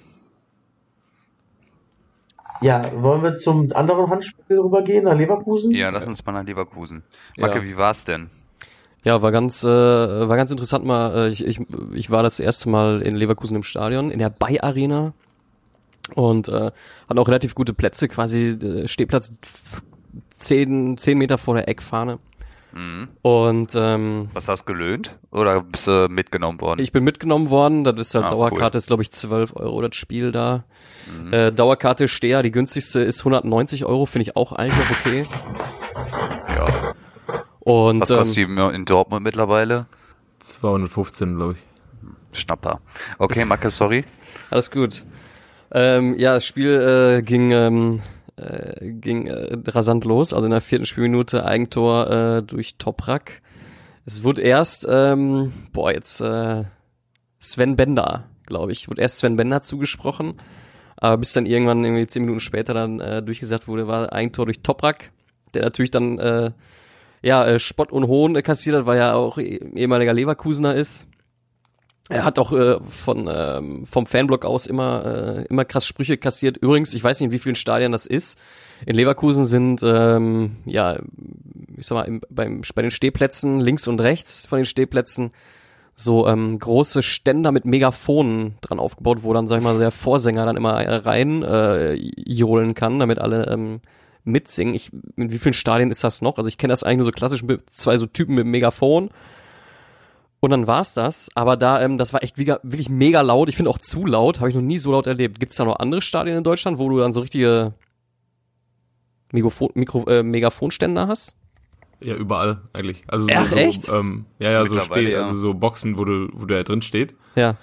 Ja, wollen wir zum anderen Handspiel rübergehen, nach Leverkusen? Ja, lass uns mal nach Leverkusen. Macke, ja. wie war's denn? Ja, war ganz, äh, war ganz interessant mal. Äh, ich, ich, ich war das erste Mal in Leverkusen im Stadion, in der Bay Arena und äh, hat auch relativ gute Plätze, quasi äh, Stehplatz zehn, zehn Meter vor der Eckfahne. Mhm. Und ähm, was hast du gelöhnt? Oder bist du mitgenommen worden? Ich bin mitgenommen worden. Das ist halt ah, Dauerkarte, cool. ist glaube ich 12 Euro das Spiel da. Mhm. Äh, Dauerkarte Steher, die günstigste ist 190 Euro, finde ich auch eigentlich noch okay. Ja. Und, was kostet ähm, die in Dortmund mittlerweile? 215, glaube ich. Schnapper. Okay, Macke, sorry. Alles gut. Ähm, ja, das Spiel äh, ging, ähm, äh, ging äh, rasant los, also in der vierten Spielminute Eigentor äh, durch Toprak. Es wurde erst, ähm, boah, jetzt äh, Sven Bender, glaube ich, wurde erst Sven Bender zugesprochen, aber bis dann irgendwann irgendwie zehn Minuten später dann äh, durchgesagt wurde, war Eigentor durch Toprak, der natürlich dann äh, ja äh, Spott und Hohn kassiert hat, weil er auch eh, ehemaliger Leverkusener ist. Er hat auch äh, von ähm, vom Fanblock aus immer äh, immer krass Sprüche kassiert. Übrigens, ich weiß nicht, in wie vielen Stadien das ist. In Leverkusen sind ähm, ja, ich sag mal, im, beim, bei den Stehplätzen links und rechts von den Stehplätzen so ähm, große Ständer mit Megafonen dran aufgebaut, wo dann sag ich mal der Vorsänger dann immer rein äh, johlen kann, damit alle ähm, mitsingen. Ich, in wie vielen Stadien ist das noch? Also ich kenne das eigentlich nur so klassisch mit zwei so Typen mit Megafon und dann war's das. Aber da, ähm, das war echt wirklich mega laut. Ich finde auch zu laut. Habe ich noch nie so laut erlebt. Gibt's da noch andere Stadien in Deutschland, wo du dann so richtige Mikrofon, Mikro, äh, Megafonständer hast? Ja, überall eigentlich. Also so, Ach, so, echt? Ähm, ja, ja, so steht, ja. also so Boxen, wo du, wo der drin steht. Ja.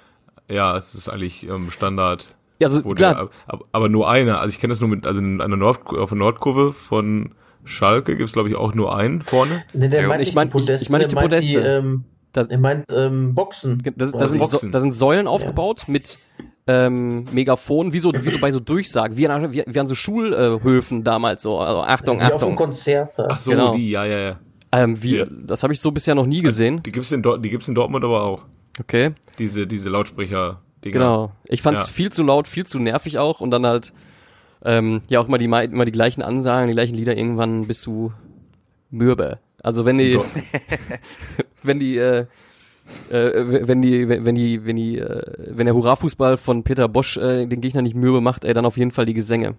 Ja, es ist eigentlich ähm, Standard. Ja, also klar. Der, aber nur einer. Also ich kenne das nur mit, also an der Nord, auf der Nordkurve von Schalke gibt's glaube ich auch nur einen vorne. Nee, der ja. meint ich meine ich, ich mein nicht die Podeste. Die, ähm, das, er meint ähm, Boxen. Das, das, sind, Boxen. So, das sind Säulen aufgebaut ja. mit ähm, Megafon, wie so, wie so bei so Durchsagen, wie an, wie, wie an so Schulhöfen damals so. Also Achtung, wie Achtung. Auf dem Konzert. Ach so, genau. die, ja, ja, ja. Ähm, wie, ja. Das habe ich so bisher noch nie gesehen. Die gibt's in, die gibt's in Dortmund aber auch. Okay. Diese, diese Lautsprecher. -Dinger. Genau. Ich fand's ja. viel zu laut, viel zu nervig auch und dann halt ähm, ja auch immer die immer die gleichen Ansagen, die gleichen Lieder. Irgendwann bist du mürbe. Also wenn die, wenn die, äh, äh, wenn die, wenn die, wenn die, äh, wenn der Hurra-Fußball von Peter Bosch äh, den Gegner nicht Mühe macht, ey, dann auf jeden Fall die Gesänge.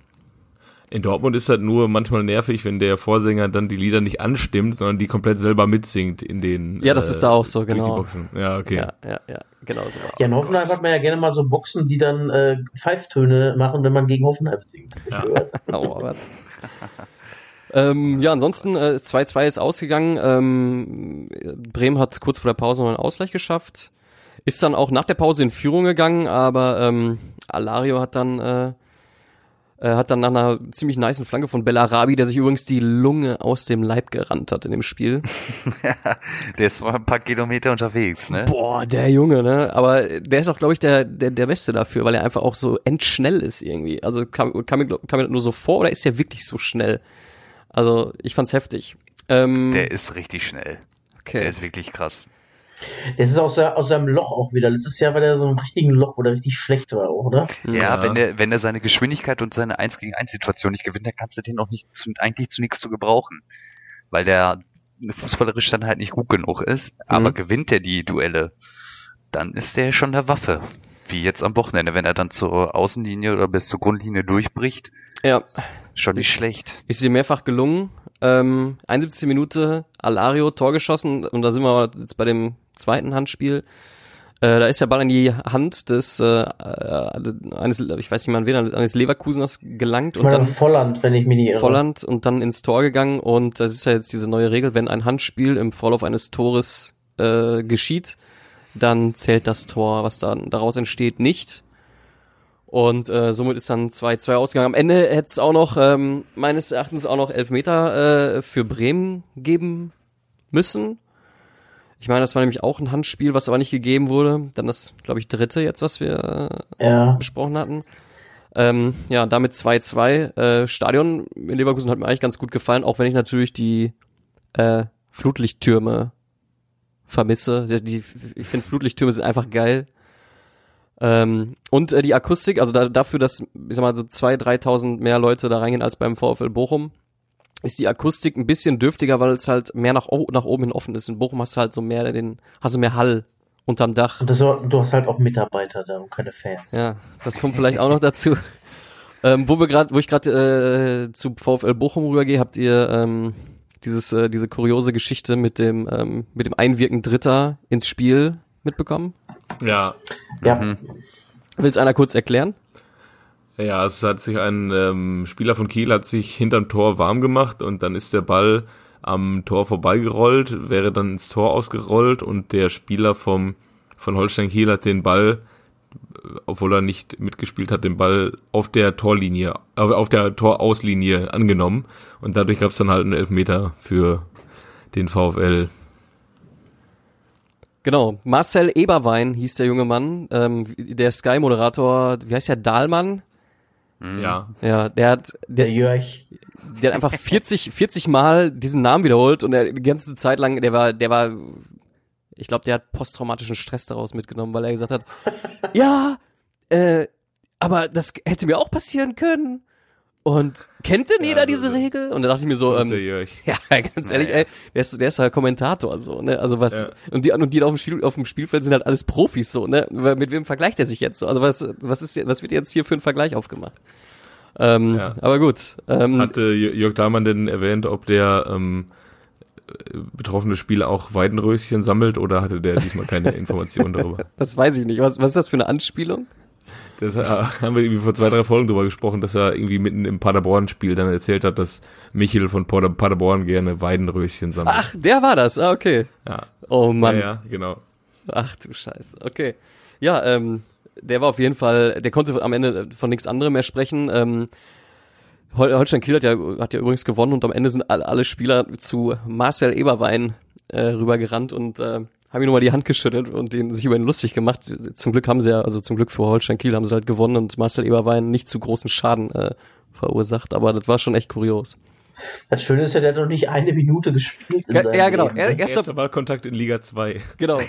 In Dortmund ist das nur manchmal nervig, wenn der Vorsänger dann die Lieder nicht anstimmt, sondern die komplett selber mitsingt in den. Ja, das äh, ist da auch so, genau. Die Boxen. Ja, okay. Ja, ja, ja, genau so. Ja, in Hoffenheim hat man ja gerne mal so Boxen, die dann äh, Pfeiftöne machen, wenn man gegen Hoffenheim singt. Ja. Oh. Ähm, ja, ansonsten äh, 2-2 ist ausgegangen. Ähm, Bremen hat kurz vor der Pause noch einen Ausgleich geschafft. Ist dann auch nach der Pause in Führung gegangen, aber ähm, Alario hat dann äh, äh, hat dann nach einer ziemlich niceen Flanke von Bellarabi, der sich übrigens die Lunge aus dem Leib gerannt hat in dem Spiel. Der ist mal ein paar Kilometer unterwegs, ne? Boah, der Junge, ne? Aber der ist auch, glaube ich, der, der, der Beste dafür, weil er einfach auch so endschnell ist irgendwie. Also kam, kam, mir, kam mir das nur so vor oder ist er wirklich so schnell? Also ich fand's heftig. Ähm, Der ist richtig schnell. okay. Der ist wirklich krass. Das ist aus, der, aus seinem Loch auch wieder. Letztes Jahr war der so im richtigen Loch, wo der richtig schlecht war, oder? Ja, Ja. wenn er, wenn er seine Geschwindigkeit und seine 1 gegen 1 Situation nicht gewinnt, dann kannst du den auch nicht zu, eigentlich zu nichts zu gebrauchen. Weil der fußballerisch dann halt nicht gut genug ist. Aber gewinnt er die Duelle, dann ist der schon der Waffe. Wie jetzt am Wochenende, wenn er dann zur Außenlinie oder bis zur Grundlinie durchbricht, ja, schon nicht schlecht. ist ihm mehrfach gelungen. Ähm, 71. Minute, Alario, Tor geschossen und da sind wir jetzt bei dem zweiten Handspiel. Äh, da ist der Ball in die Hand des äh, äh, eines, ich weiß nicht mal an wen, eines Leverkuseners gelangt Ich und meine, dann Volland, wenn ich mich nicht irre. Volland und dann ins Tor gegangen und das ist ja jetzt diese neue Regel, wenn ein Handspiel im Vorlauf eines Tores äh, geschieht, dann zählt das Tor, was dann daraus entsteht, nicht. Und äh, somit ist dann 2-2 ausgegangen. Am Ende hätte es auch noch, ähm, meines Erachtens auch noch Elfmeter äh, für Bremen geben müssen. Ich meine, das war nämlich auch ein Handspiel, was aber nicht gegeben wurde. Dann das, glaube ich, dritte jetzt, was wir äh, Ja. besprochen hatten. Ähm, ja, damit 2-2. Äh, Stadion in Leverkusen hat mir eigentlich ganz gut gefallen, auch wenn ich natürlich die äh, Flutlichttürme vermisse. Die, die, ich finde Flutlichttürme sind einfach geil. Ähm, und äh, die Akustik, also da, dafür, dass, ich sag mal, so 2.000, 3.000 mehr Leute da reingehen als beim VfL Bochum, ist die Akustik ein bisschen dürftiger, weil es halt mehr nach, o- nach oben hin offen ist. In Bochum hast du halt so mehr den, hast du mehr Hall unterm Dach. Und das, du hast halt auch Mitarbeiter da und keine Fans. Ja, das kommt vielleicht auch noch dazu. Ähm, wo wir gerade, wo ich gerade äh, zu VfL Bochum rübergehe, habt ihr ähm, dieses äh, diese kuriose Geschichte mit dem ähm, mit dem Einwirken Dritter ins Spiel mitbekommen? Ja. Ja. Mhm. Will's einer kurz erklären? Ja, es hat sich ein ähm, Spieler von Kiel hat sich hinterm Tor warm gemacht und dann ist der Ball am Tor vorbeigerollt, wäre dann ins Tor ausgerollt und der Spieler vom von Holstein Kiel hat den Ball, obwohl er nicht mitgespielt hat, den Ball auf der Torlinie, äh, auf der Torauslinie angenommen und dadurch gab es dann halt einen Elfmeter für den VfL. Genau, Marcel Eberwein hieß der junge Mann, ähm, der Sky-Moderator, wie heißt der, Dahlmann? Ja, Ja, der hat, Der der, Jörg. der hat einfach 40, 40 Mal diesen Namen wiederholt und er die ganze Zeit lang, der war, der war, ich glaube, der hat posttraumatischen Stress daraus mitgenommen, weil er gesagt hat, ja, äh, aber das hätte mir auch passieren können. Und kennt denn Ja, jeder also diese Regel? Und da dachte ich mir so, ähm, ja, ganz ehrlich, ey, der ist, der ist halt Kommentator so, ne? Also was Ja. und die und die auf dem Spiel auf dem Spielfeld sind halt alles Profis so, ne? Mit wem vergleicht er sich jetzt so? Also was was ist was wird jetzt hier für ein Vergleich aufgemacht? Ähm, Ja. aber gut. Ähm, Hatte Jö- Jörg Dahlmann denn erwähnt, ob der ähm, äh, betroffene Spieler auch Weidenröschen sammelt oder hatte der diesmal keine Informationen darüber? das weiß ich nicht. Was was ist das für eine Anspielung? Das äh, haben wir irgendwie vor zwei, drei Folgen drüber gesprochen, dass er irgendwie mitten im Paderborn-Spiel dann erzählt hat, dass Michel von Pader Paderborn gerne Weidenröschen sammelt. Ach, der war das. Ah, okay. ja. Oh Mann. Ja, ja, genau. Ach du Scheiße. Okay. Ja, ähm, der war auf jeden Fall, der konnte am Ende von nichts anderem mehr sprechen. Ähm, Holstein Kiel hat ja, hat ja übrigens gewonnen und am Ende sind alle, alle Spieler zu Marcel Eberwein äh, rübergerannt und äh, haben ihm nochmal die Hand geschüttelt und den sich über ihn lustig gemacht. Zum Glück haben sie ja, also zum Glück für Holstein Kiel haben sie halt gewonnen und Marcel Eberwein nicht zu großen Schaden äh, verursacht, aber das war schon echt kurios. Das Schöne ist ja, der hat noch nicht eine Minute gespielt. In Ja, ja, genau. Er- ne? erster- Erster Ballkontakt in Liga 2. Genau.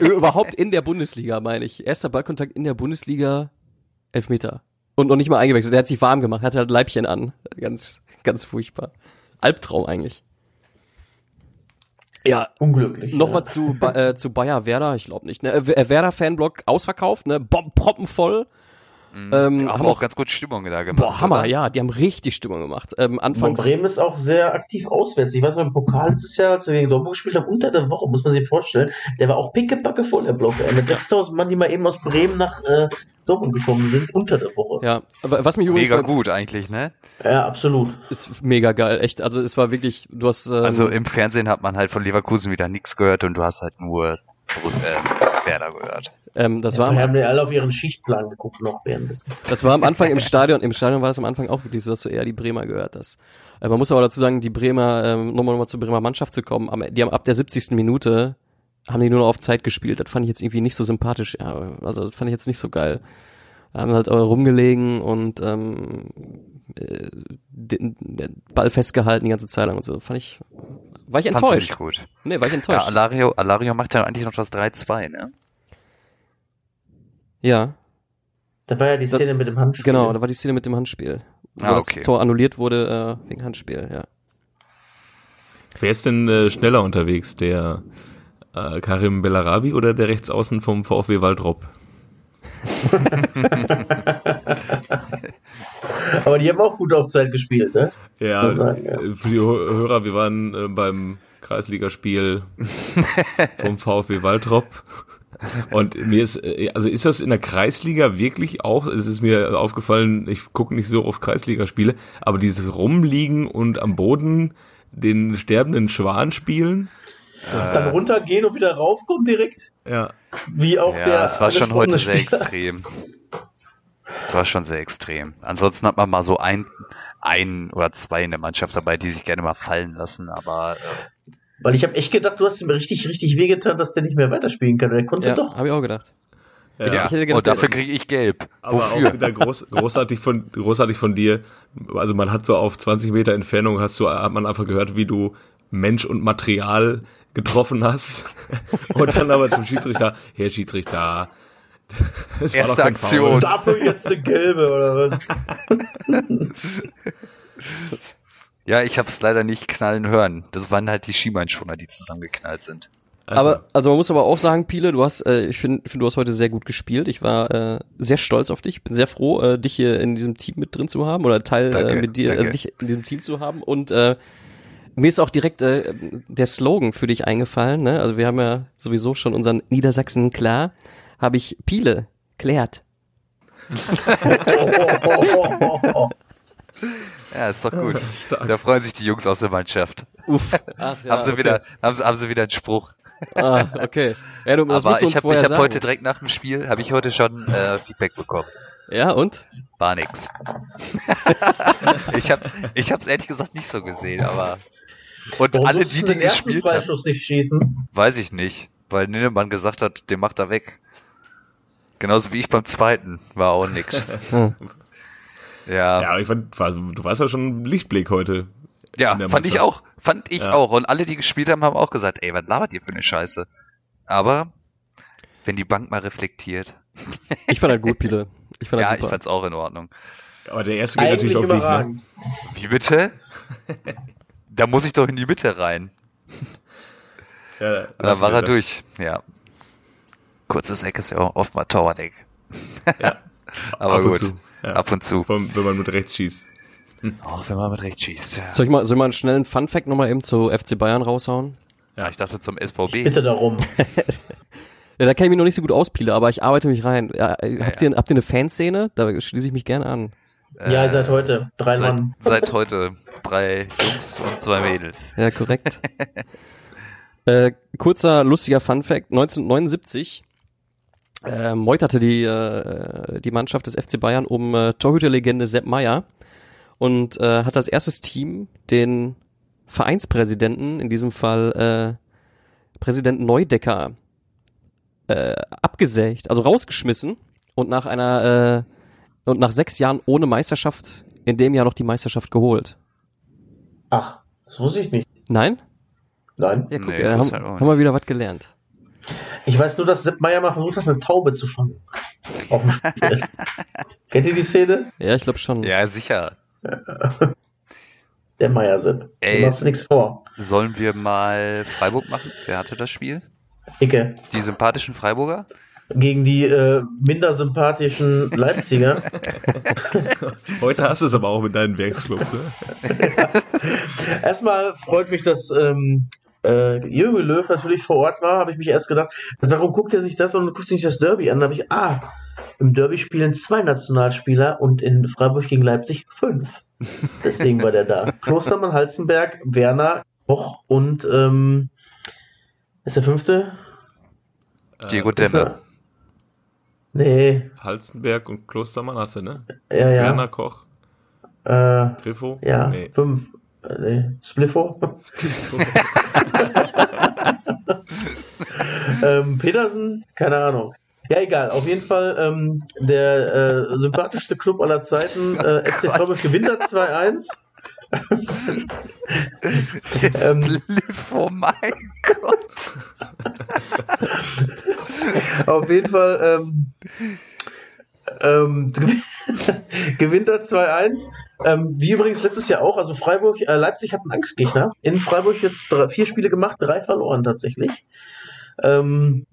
Überhaupt in der Bundesliga, meine ich. Erster Ballkontakt in der Bundesliga, Elfmeter. Und noch nicht mal eingewechselt. Der hat sich warm gemacht, hatte halt Leibchen an. Ganz, ganz furchtbar. Albtraum eigentlich. Ja, Unglücklich. noch ja. was zu, äh, zu Bayer Werder, ich glaube nicht. Ne? Äh, Werder Fanblock ausverkauft, ne? Bom proppenvoll. Mhm. Ähm, haben haben auch auch- ganz gut Stimmung da gemacht. Boah, Hammer, oder? ja, die haben richtig Stimmung gemacht. Ähm, anfangs. Bremen ist auch sehr aktiv auswärts. Ich weiß noch, im Pokal letztes Jahr, als wir gegen Dortmund gespielt haben, unter der Woche, muss man sich vorstellen, der war auch pickepacke voll, der Block. Ey. Mit 6000 Mann, die mal eben aus Bremen nach äh, Dortmund gekommen sind, unter der Woche. Ja, wa- was mich übrigens Mega gut eigentlich, ne? Ja, absolut. ist mega geil, echt. Also es war wirklich, du hast ähm, Also im Fernsehen hat man halt von Leverkusen wieder nichts gehört und du hast halt nur äh, Werder gehört. ähm, das Das war wir am, haben ja alle auf ihren Schichtplan geguckt noch währenddessen. das war am Anfang im Stadion. Im Stadion war das am Anfang auch wirklich so, dass du eher die Bremer gehört hast. Äh, man muss aber dazu sagen, die Bremer, ähm, nochmal nochmal zur Bremer Mannschaft zu kommen, am, die haben ab der 70. Minute haben die nur noch auf Zeit gespielt. Das fand ich jetzt irgendwie nicht so sympathisch. Ja, also das fand ich jetzt nicht so geil. Haben halt äh, rumgelegen und ähm, äh, den, den Ball festgehalten die ganze Zeit lang und so. Fand ich, war ich enttäuscht. nicht gut. Nee, war ich Ja, enttäuscht. Alario, Alario macht ja eigentlich noch das 3-2, ne? Ja, Da war ja die Da- Szene mit dem Handspiel. genau, da war die Szene mit dem Handspiel. Wo Ah, das okay. Tor annulliert wurde äh, wegen Handspiel, ja. Wer ist denn äh, schneller unterwegs, der äh, Karim Bellarabi oder der Rechtsaußen vom VfW Waldrop? Aber die haben auch gut auf Zeit gespielt, ne? Ja, sagen, ja. für die Hö- Hörer, wir waren äh, beim Kreisligaspiel vom VfB Waldrop. Und mir ist, äh, also ist das in der Kreisliga wirklich auch, es ist mir aufgefallen, ich gucke nicht so oft Kreisligaspiele, aber dieses Rumliegen und am Boden den sterbenden Schwan spielen, Das dann runtergehen und wieder raufkommen direkt, ja, wie auch ja, der es war schon heute sehr angesprochene extrem. Es war schon sehr extrem. Ansonsten hat man mal so ein, ein oder zwei in der Mannschaft dabei, die sich gerne mal fallen lassen, aber äh, Weil ich habe echt gedacht, du hast ihm richtig, richtig wehgetan, dass der nicht mehr weiterspielen kann. Der konnte Ja, doch. habe ich auch gedacht. ja. Ich- ich hätte gedacht, und dafür der- kriege ich gelb. Aber Wofür? auch wieder groß, großartig von großartig von dir. Also man hat so auf 20 Meter Entfernung hast du hat man einfach gehört, wie du Mensch und Material getroffen hast und dann aber zum Schiedsrichter, Herr Schiedsrichter, es war doch kein Aktion. Foul. Dafür jetzt eine gelbe oder was? Ja, ich habe es leider nicht knallen hören. Das waren halt die Schienbeinschoner, die zusammengeknallt sind. Also, aber also man muss aber auch sagen, Piele, du hast, äh, ich finde, find, du hast heute sehr gut gespielt. Ich war äh, sehr stolz auf dich. Bin sehr froh, äh, dich hier in diesem Team mit drin zu haben oder Teil Danke, äh, mit dir, danke. also dich in diesem Team zu haben. Und äh, mir ist auch direkt äh, der Slogan für dich eingefallen. Ne? Also wir haben ja sowieso schon unseren Niedersachsen klar. Habe ich Piele klärt. Ja, ist doch gut. stark. Da freuen sich die Jungs aus der Mannschaft. Uff. Ach, ja, haben sie okay. wieder, haben sie, haben sie wieder einen Spruch. Ah, okay. Ja, du, Aber ich habe hab heute direkt nach dem Spiel, habe ich heute schon äh, Feedback bekommen. Ja, und? War nix. ich habe ich hab's ehrlich gesagt nicht so gesehen, aber und Warum alle, die den gespielt haben, nicht schießen? weiß ich nicht, weil Ninnemann gesagt hat, den macht er weg. Genauso wie ich beim zweiten, war auch nix. Hm. ja, ja, aber ich fand, war, du warst ja schon ein Lichtblick heute. Ja, fand ich Mannschaft. auch. Fand ich Ja. auch. Und alle, die gespielt haben, haben auch gesagt, ey, was labert ihr für eine Scheiße? Aber wenn die Bank mal reflektiert. Ich fand halt gut, Piele. Ich fand Ja, halt ich super. fand's auch in Ordnung. Aber der erste geht Eigentlich natürlich auf dich, ne? überragend. Wie bitte? da muss ich doch in die Mitte rein. Ja, Da war er das. durch. Ja. Kurzes Eck ist ja auch oft mal Towerdeck. Ja. Aber Ab und gut. zu, ja. Ab und zu. Allem, wenn man mit rechts schießt. Auch wenn man mit rechts schießt. Ja. Soll ich mal, soll ich mal einen schnellen Fun-Fact nochmal eben zu FC Bayern raushauen? ja, ich dachte zum SVB. Bitte darum. Ja, da kenne ich mich noch nicht so gut aus, Piele, aber ich arbeite mich rein. Ja, habt, ja. Ihr, habt ihr eine Fanszene? Da schließe ich mich gerne an. Ja, Äh, seit heute. Drei Seit, Mann. seit heute drei Jungs und zwei Mädels. Ja, korrekt. äh, kurzer, lustiger Fun-Fact. 1979 äh, meuterte die, äh, die Mannschaft des FC Bayern um äh, Torhüterlegende Sepp Meyer und äh, hat als erstes Team den Vereinspräsidenten, in diesem Fall äh, Präsident Neudecker, äh, abgesägt, also rausgeschmissen und nach einer äh, und nach sechs Jahren ohne Meisterschaft in dem Jahr noch die Meisterschaft geholt. Ach, das wusste ich nicht. Nein? Nein. Ja, guck, Nee, ja, ich haben, halt haben wir wieder was gelernt. Ich weiß nur, dass Sepp Meier mal versucht hat, eine Taube zu fangen. Auf dem Spiel. Kennt ihr die Szene? Ja, ich glaube schon. Ja, sicher. der Meier-Sepp. Du Ey. machst nichts vor. Sollen wir mal Freiburg machen? Wer hatte das Spiel? Icke. Die sympathischen Freiburger? Gegen die äh, minder sympathischen Leipziger. Heute hast du es aber auch mit deinen Werksclubs, ne? Erstmal freut mich, dass ähm, äh, Jürgen Löw natürlich vor Ort war, habe ich mich erst gedacht, warum guckt er sich das und guckt sich das Derby an? Da habe ich, ah, im Derby spielen zwei Nationalspieler und in Freiburg gegen Leipzig fünf. Deswegen war der da. Klostermann, Halzenberg, Werner, Koch und ähm, ist der fünfte? Diego Demme. Nee, Halstenberg und Klostermann hast du, ne? ja, ja. Werner Koch, Äh, Griffo? ja, Nee. fünf. Äh, nee, Spliffo. ähm, Petersen, keine Ahnung. Ja, egal. Auf jeden Fall ähm, der äh, sympathischste Club aller Zeiten. Äh, SC Freiburg gewinnt da 2-1. Ähm. Spliff, oh mein Gott. Auf jeden Fall ähm, ähm, gewinnt er 2-1. Ähm, wie übrigens letztes Jahr auch. Also Freiburg, äh, Leipzig hat einen Angstgegner. In Freiburg jetzt drei, vier Spiele gemacht, drei verloren tatsächlich. Ähm,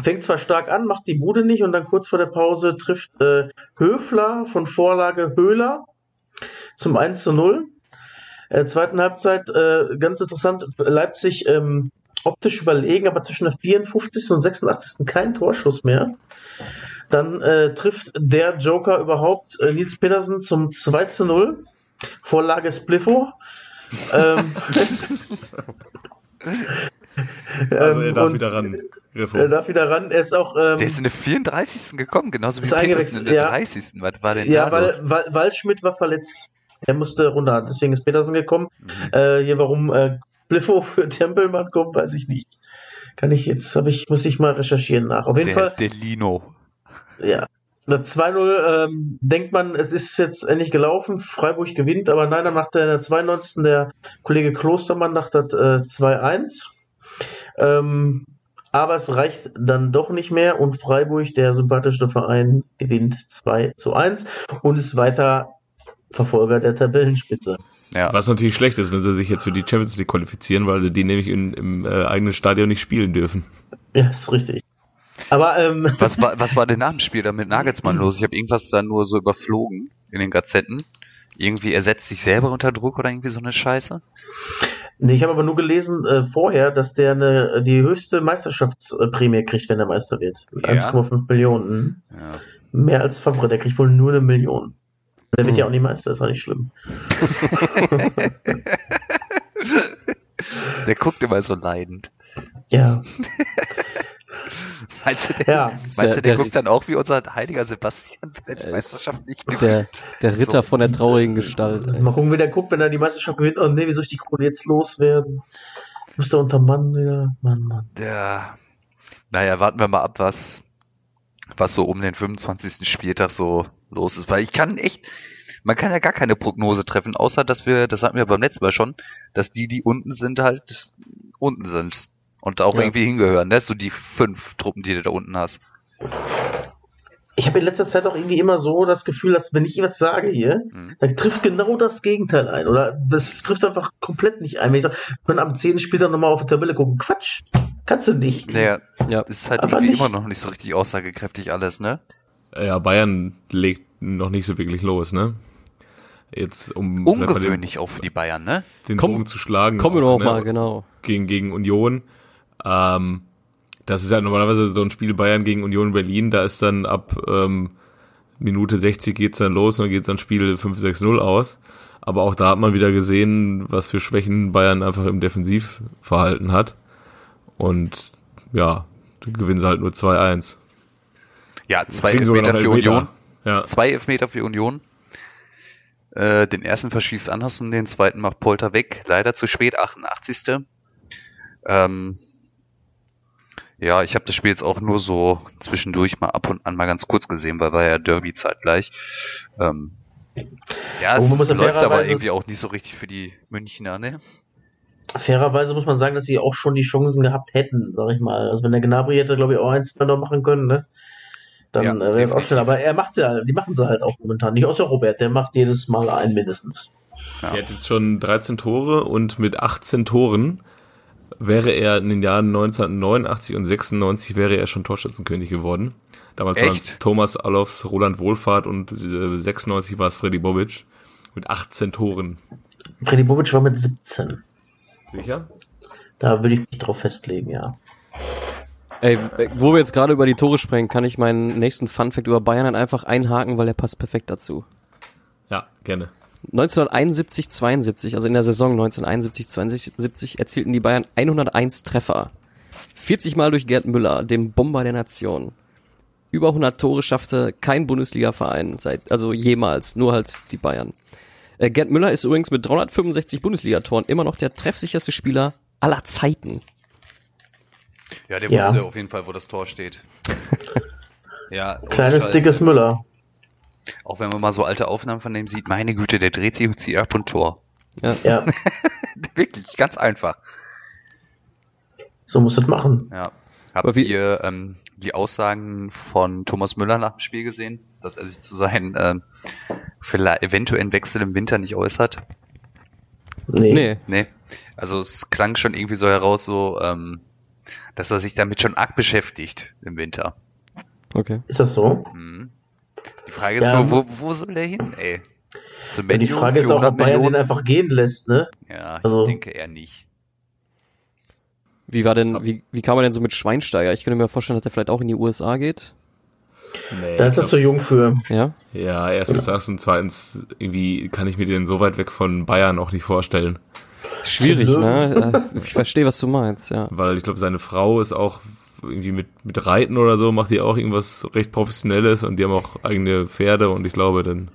fängt zwar stark an, macht die Bude nicht und dann kurz vor der Pause trifft äh, Höfler von Vorlage Höhler zum 1 zu 0. Äh, zweiten Halbzeit, äh, ganz interessant, Leipzig ähm, optisch überlegen, aber zwischen der 54. und 86. kein Torschuss mehr. Dann äh, trifft der Joker überhaupt äh, Nils Petersen zum 2 zu 0. Vorlage Spliffo. ähm, Also er ähm, darf und wieder ran, Griffo. Er darf wieder ran. Er ist auch. Ähm, Der ist in der 34. gekommen, genauso wie Ist Petersen in der eingewechselt, 30. Was war denn ja, da weil, los? weil Waldschmidt war verletzt. Er musste runter. Deswegen ist Petersen gekommen. Äh, hier, warum äh, Bliffo für Tempelmann kommt, weiß ich nicht. Kann ich jetzt, habe ich, muss ich mal recherchieren nach. Auf jeden Der, Fall, der Lino. ja. Na, 2-0 ähm, denkt man, es ist jetzt endlich gelaufen, Freiburg gewinnt, aber nein, dann macht er in der 92. der Kollege Klostermann nach das äh, 2-1. Ähm, aber es reicht dann doch nicht mehr und Freiburg, der sympathische Verein, gewinnt 2 zu 1 und ist weiter Verfolger der Tabellenspitze. Ja. Was natürlich schlecht ist, wenn sie sich jetzt für die Champions League qualifizieren, weil sie die nämlich in, im äh, eigenen Stadion nicht spielen dürfen. Ja, ist richtig. Aber ähm, Was war, was war denn nach dem Spiel da mit Nagelsmann los? Ich habe irgendwas dann nur so überflogen in den Gazetten. Irgendwie er setzt sich selber unter Druck oder irgendwie so eine Scheiße. nee, ich habe aber nur gelesen äh, vorher, dass der eine, die höchste Meisterschaftsprämie kriegt, wenn er Meister wird. Mit Ja. 1,5 Millionen. Ja. Mehr als Favre, der kriegt wohl nur eine Million. Der wird Hm. ja auch nicht Meister, ist auch nicht schlimm. Der guckt immer so leidend. Ja, Meinst du, der, Ja. meinst du, der, Der- guckt dann auch wie unser heiliger Sebastian, wenn die Äh, Meisterschaft nicht Der, gewinnt? der Ritter von der traurigen Gestalt. Ey. mal gucken, wie der guckt, wenn er die Meisterschaft gewinnt. Oh nee, wie soll ich die Kohle jetzt loswerden? Muss der unter Mann wieder? Mann, Mann. Der, naja, warten wir mal ab, was, was so um den 25. Spieltag so los ist. Weil ich kann echt, man kann ja gar keine Prognose treffen, außer dass wir, das hatten wir beim letzten Mal schon, dass die, die unten sind, halt unten sind. Und auch Ja. irgendwie hingehören. Das ist so die fünf Truppen, die du da unten hast. Ich habe in letzter Zeit auch irgendwie immer so das Gefühl, dass wenn ich was sage hier, Mhm. dann trifft genau das Gegenteil ein. Oder das trifft einfach komplett nicht ein. Wenn ich sage, wir können am 10. Spieltag nochmal auf die Tabelle gucken. Quatsch. Kannst du nicht. Naja, Ja. ist halt Aber irgendwie nicht- immer noch nicht so richtig aussagekräftig alles, ne? Ja, Bayern legt noch nicht so wirklich los, ne? Jetzt, um mal den, Ungewöhnlich auch für die Bayern, ne? den Komm- Bogen zu schlagen. Kommen wir auch, doch ne, mal, genau. Gegen, gegen Union. Ähm, das ist ja normalerweise so ein Spiel Bayern gegen Union Berlin. Da ist dann ab ähm, Minute 60 geht's dann los und dann geht's dann Spiel 5-6-0 aus. Aber auch da hat man wieder gesehen, was für Schwächen Bayern einfach im Defensivverhalten hat. Und ja, dann gewinnen sie halt nur 2-1. Ja, zwei Elfmeter für. Union. Ja. Zwei Elfmeter für Union. Äh, den ersten verschießt Andersen, den zweiten macht Polter weg. Leider zu spät, 88. Ähm, ja, ich habe das Spiel jetzt auch nur so zwischendurch mal ab und an mal ganz kurz gesehen, weil war ja Derby zeitgleich. Ähm, ja, es läuft aber irgendwie auch nicht so richtig für die Münchner, ne? Fairerweise muss man sagen, dass sie auch schon die Chancen gehabt hätten, sag ich mal. Also wenn der Gnabry hätte, glaube ich, auch eins mehr noch machen können, ne? Dann Ja, äh, wäre es auch schnell. Aber er macht sie halt, die machen sie halt auch momentan. Nicht außer Robert, der macht jedes Mal einen mindestens. Ja. Er hat jetzt schon 13 Tore und mit 18 Toren wäre er in den Jahren 1989 und 96 wäre er schon Torschützenkönig geworden. Damals waren es Thomas Allofs, Roland Wohlfahrt und 96 war es Freddy Bobic mit 18 Toren. Freddy Bobic war mit 17. Sicher? Da würde ich mich drauf festlegen, ja. Ey, wo wir jetzt gerade über die Tore sprechen, kann ich meinen nächsten Funfact über Bayern dann einfach einhaken, weil der passt perfekt dazu. Ja, gerne. 1971, 72, also in der Saison 1971, 72 erzielten die Bayern 101 Treffer. 40 Mal durch Gerd Müller, dem Bomber der Nation. Über 100 Tore schaffte kein Bundesliga-Verein seit, also jemals, nur halt die Bayern. Äh, Gerd Müller ist übrigens mit 365 Bundesligatoren immer noch der treffsicherste Spieler aller Zeiten. Ja, der ja. wusste auf jeden Fall, wo das Tor steht. ja. Kleines, dickes Müller. Auch wenn man mal so alte Aufnahmen von dem sieht, meine Güte, der dreht sich und zieht ab und Tor. Ja. ja. Wirklich, ganz einfach. So muss es machen. Ja. Habt ihr ähm, die Aussagen von Thomas Müller nach dem Spiel gesehen, dass er sich zu seinen ähm, vielleicht eventuellen Wechsel im Winter nicht äußert? Nee. nee. Nee. Also es klang schon irgendwie so heraus, so, ähm, dass er sich damit schon arg beschäftigt im Winter. Okay. Ist das so? Mhm. Die Frage ist ja. so, wo, wo soll der hin, ey? Zum ja, die Frage ist auch, ob Bayern den einfach gehen lässt, ne? Ja, ich also. denke eher nicht. Wie war denn, wie, wie kam man denn so mit Schweinsteiger? Ich könnte mir vorstellen, dass der vielleicht auch in die USA geht. Nee, da ist er zu jung für. Ja? Ja, erstens das und zweitens, irgendwie kann ich mir den so weit weg von Bayern auch nicht vorstellen. Schwierig, ne? Ich verstehe, was du meinst, ja. Weil ich glaube, seine Frau ist auch irgendwie mit, mit Reiten oder so, macht die auch irgendwas recht Professionelles und die haben auch eigene Pferde und ich glaube, dann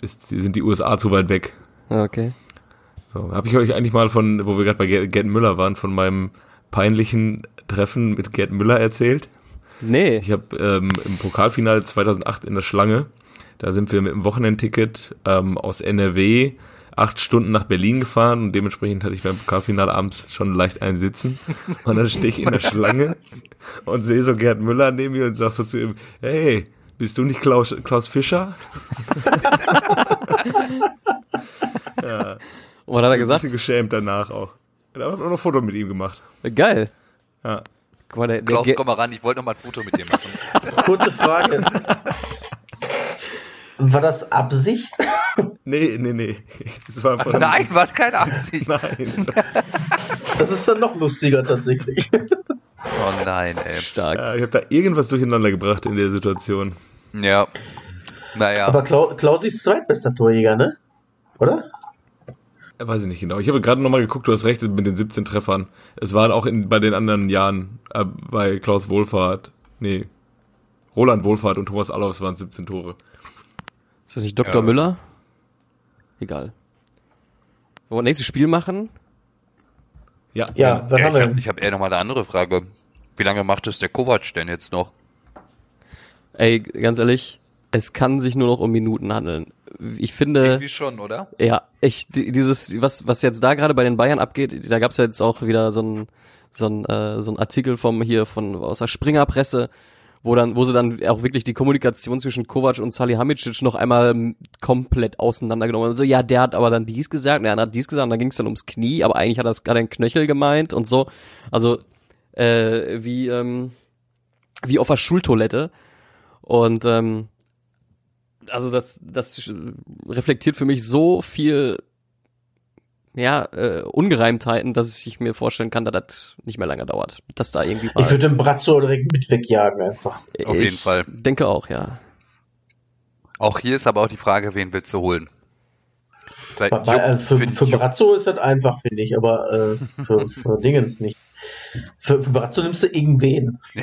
ist, sind die USA zu weit weg. Okay. So, habe ich euch eigentlich mal von, wo wir gerade bei Gerd Müller waren, von meinem peinlichen Treffen mit Gerd Müller erzählt? Nee. Ich habe ähm, im Pokalfinale 2008 in der Schlange, da sind wir mit dem Wochenendticket ähm, aus NRW acht Stunden nach Berlin gefahren und dementsprechend hatte ich beim Pokalfinale abends schon leicht einen Sitzen. Und dann stehe ich in der Schlange und sehe so Gerd Müller neben mir und sag so zu ihm, hey, bist du nicht Klaus, Klaus Fischer? ja. Und was hat er gesagt? Ein bisschen geschämt danach auch. Da hat auch noch ein Foto mit ihm gemacht. Geil. Ja. Guck mal, der, der Klaus, komm mal ran, ich wollte noch mal ein Foto mit dir machen. Kurze Frage. War das Absicht? Nee, nee, nee. War von Nein, war keine Absicht. Nein. Das ist dann noch lustiger tatsächlich. Oh nein, ey. Stark. Ja, ich habe da irgendwas durcheinander gebracht in der Situation. Ja. Naja. Aber Klau Klausi ist zweitbester Torjäger, ne? Oder? Weiß ich nicht genau. Ich habe gerade nochmal geguckt, du hast recht mit den 17 Treffern. Es waren auch in, bei den anderen Jahren, äh, bei Klaus Wohlfahrt, nee, Roland Wohlfahrt und Thomas Allofs waren 17 Tore. Ist das nicht Dr. Ja. Müller? Egal. Wollen wir nächstes Spiel machen? Ja, ja, ja, ich habe hab eher nochmal eine andere Frage. Wie lange macht es der Kovac denn jetzt noch? Ey, ganz ehrlich, es kann sich nur noch um Minuten handeln. Ich finde. Irgendwie schon, oder? Ja, ich, dieses, was, was jetzt da gerade bei den Bayern abgeht, da gab's ja jetzt auch wieder so ein, so ein, äh, so ein Artikel vom hier von aus der Springerpresse, wo dann, wo sie dann auch wirklich die Kommunikation zwischen Kovac und Salihamidzic noch einmal komplett auseinandergenommen haben. So, ja, der hat aber dann dies gesagt, der hat dies gesagt, und dann ging es dann ums Knie, aber eigentlich hat er es gerade ein Knöchel gemeint und so. Also, äh, wie, ähm, wie auf der Schultoilette. Und ähm, also das, das reflektiert für mich so viel ja, äh, Ungereimtheiten, dass ich mir vorstellen kann, dass das nicht mehr lange dauert. Dass da irgendwie. Ich würde den Brazzo direkt mit wegjagen einfach. Auf jeden Fall. denke auch, ja. Auch hier ist aber auch die Frage, wen willst du holen? Bei, äh, für, für Brazzo ist das einfach, finde ich, aber äh, für, für Dingens nicht. Für, für Brazzo nimmst du irgendwen.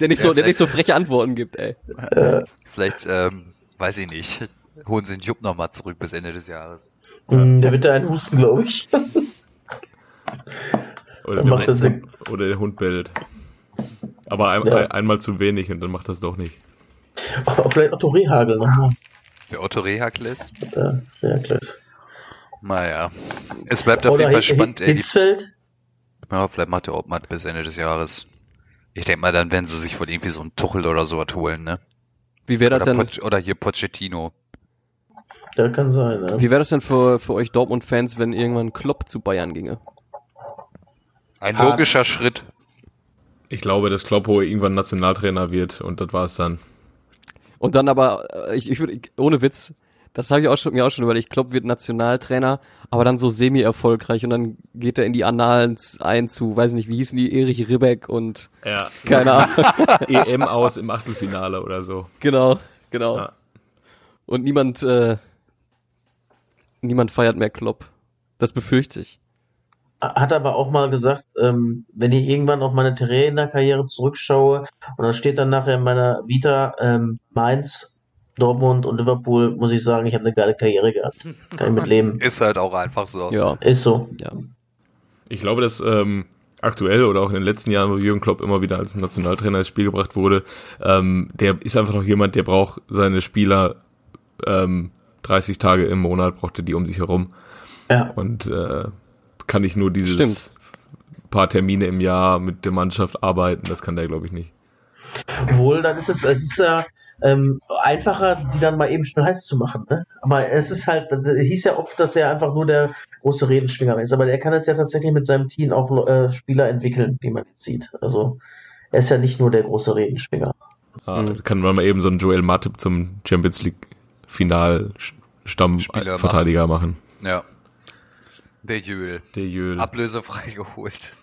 der nicht so, der nicht so freche Antworten gibt, ey. Äh, vielleicht, ähm, weiß ich nicht holen sie den Jupp nochmal zurück bis Ende des Jahres. Mm, der wird da einen husten, glaube ich. oder, der macht das oder der Hund bellt. Aber ein, ja. einmal zu wenig und dann macht das doch nicht. Oh, vielleicht Otto Rehagel nochmal. Der Otto Rehagles? Der Rehagles. Naja. Es bleibt auf jeden Fall spannend. Hitzfeld? Ja, vielleicht macht der Obmann bis Ende des Jahres. Ich denke mal, dann werden sie sich wohl irgendwie so einen Tuchel oder so was holen, ne? Wie wäre das Oder, denn, Poch oder hier Pochettino. Ja, kann sein. Ja. wie wäre das denn für, für euch Dortmund-Fans, wenn irgendwann Klopp zu Bayern ginge? Ein Hart. logischer Schritt. Ich glaube, dass Kloppo irgendwann Nationaltrainer wird und das war's dann. Und dann aber, äh, ich, ich würde, ohne Witz, das habe ich auch schon, mir auch schon überlegt, Klopp wird Nationaltrainer, aber dann so semi-erfolgreich und dann geht er in die Annalen ein zu, weiß nicht, wie hießen die, Erich Ribbeck und Ja. keine Ahnung. EM aus im Achtelfinale oder so. genau, genau. Ja. Und niemand, äh, niemand feiert mehr Klopp. Das befürchte ich. Hat aber auch mal gesagt, ähm, wenn ich irgendwann auf meine Trainerkarriere zurückschaue und dann steht dann nachher in meiner Vita ähm, Mainz, Dortmund und Liverpool, muss ich sagen, ich habe eine geile Karriere gehabt. Kann ich mit leben. Ist halt auch einfach so. Ja, Ist so. ja. Ich glaube, dass ähm, aktuell oder auch in den letzten Jahren, wo Jürgen Klopp immer wieder als Nationaltrainer ins Spiel gebracht wurde, ähm, der ist einfach noch jemand, der braucht seine Spieler ähm, 30 Tage im Monat, braucht er die um sich herum. Ja. Und äh, kann ich nur dieses Stimmt. paar Termine im Jahr mit der Mannschaft arbeiten, das kann der, glaube ich, nicht. Obwohl, dann ist es, es ist ja ähm, einfacher, die dann mal eben schnell heiß zu machen. Ne? Aber es ist halt, es hieß ja oft, dass er einfach nur der große Redenschwinger ist. Aber er kann jetzt ja tatsächlich mit seinem Team auch äh, Spieler entwickeln, wie man jetzt sieht. Also er ist ja nicht nur der große Redenschwinger. Ja, Mhm. Kann man mal eben so einen Joel Matip zum Champions League Final Stammverteidiger machen. Ja. Der Jöl. Der Jöl. Ablösefrei geholt.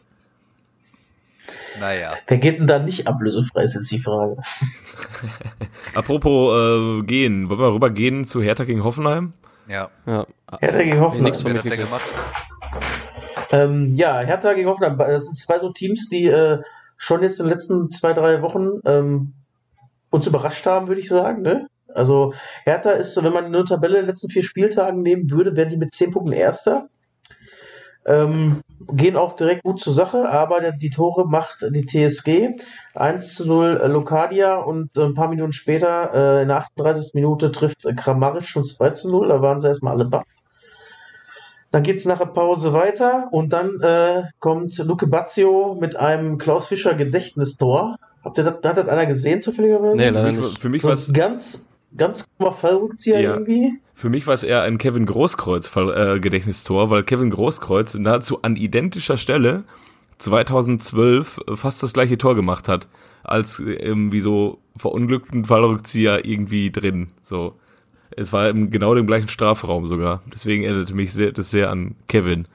Naja. Wer geht denn da nicht ablösefrei, ist jetzt die Frage. Apropos äh, gehen, wollen wir rüber gehen zu Hertha gegen Hoffenheim? Ja. ja. Hertha gegen Nee, Hoffenheim. von Wer hat der gemacht? Ähm, ja, Hertha gegen Hoffenheim. Das sind zwei so Teams, die äh, schon jetzt in den letzten zwei, drei Wochen ähm, uns überrascht haben, würde ich sagen. Ne? Also Hertha ist, wenn man eine Tabelle der letzten vier Spieltagen nehmen würde, wären die mit zehn Punkten Erster. Ähm, gehen auch direkt gut zur Sache, aber die Tore macht die TSG. 1 zu 0 äh, Lokadia und äh, ein paar Minuten später, äh, in der 38. Minute, trifft äh, Kramaric schon 2 zu 0. Da waren sie erstmal alle baff. Dann geht's nach der Pause weiter und dann äh, kommt Luke Bazio mit einem Klaus Fischer Gedächtnistor. Habt ihr das, hat das einer gesehen zufälligerweise? Nee, Für leider mich, nicht. für mich so war's ein ganz, ganz krummer Fallrückzieher Ja. irgendwie. Für mich war es eher ein Kevin Großkreuz äh, Gedächtnistor, weil Kevin Großkreuz nahezu an identischer Stelle 2012 fast das gleiche Tor gemacht hat, als irgendwie so verunglückten Fallrückzieher irgendwie drin. So, es war im genau dem gleichen Strafraum sogar. Deswegen erinnerte mich sehr, das sehr an Kevin.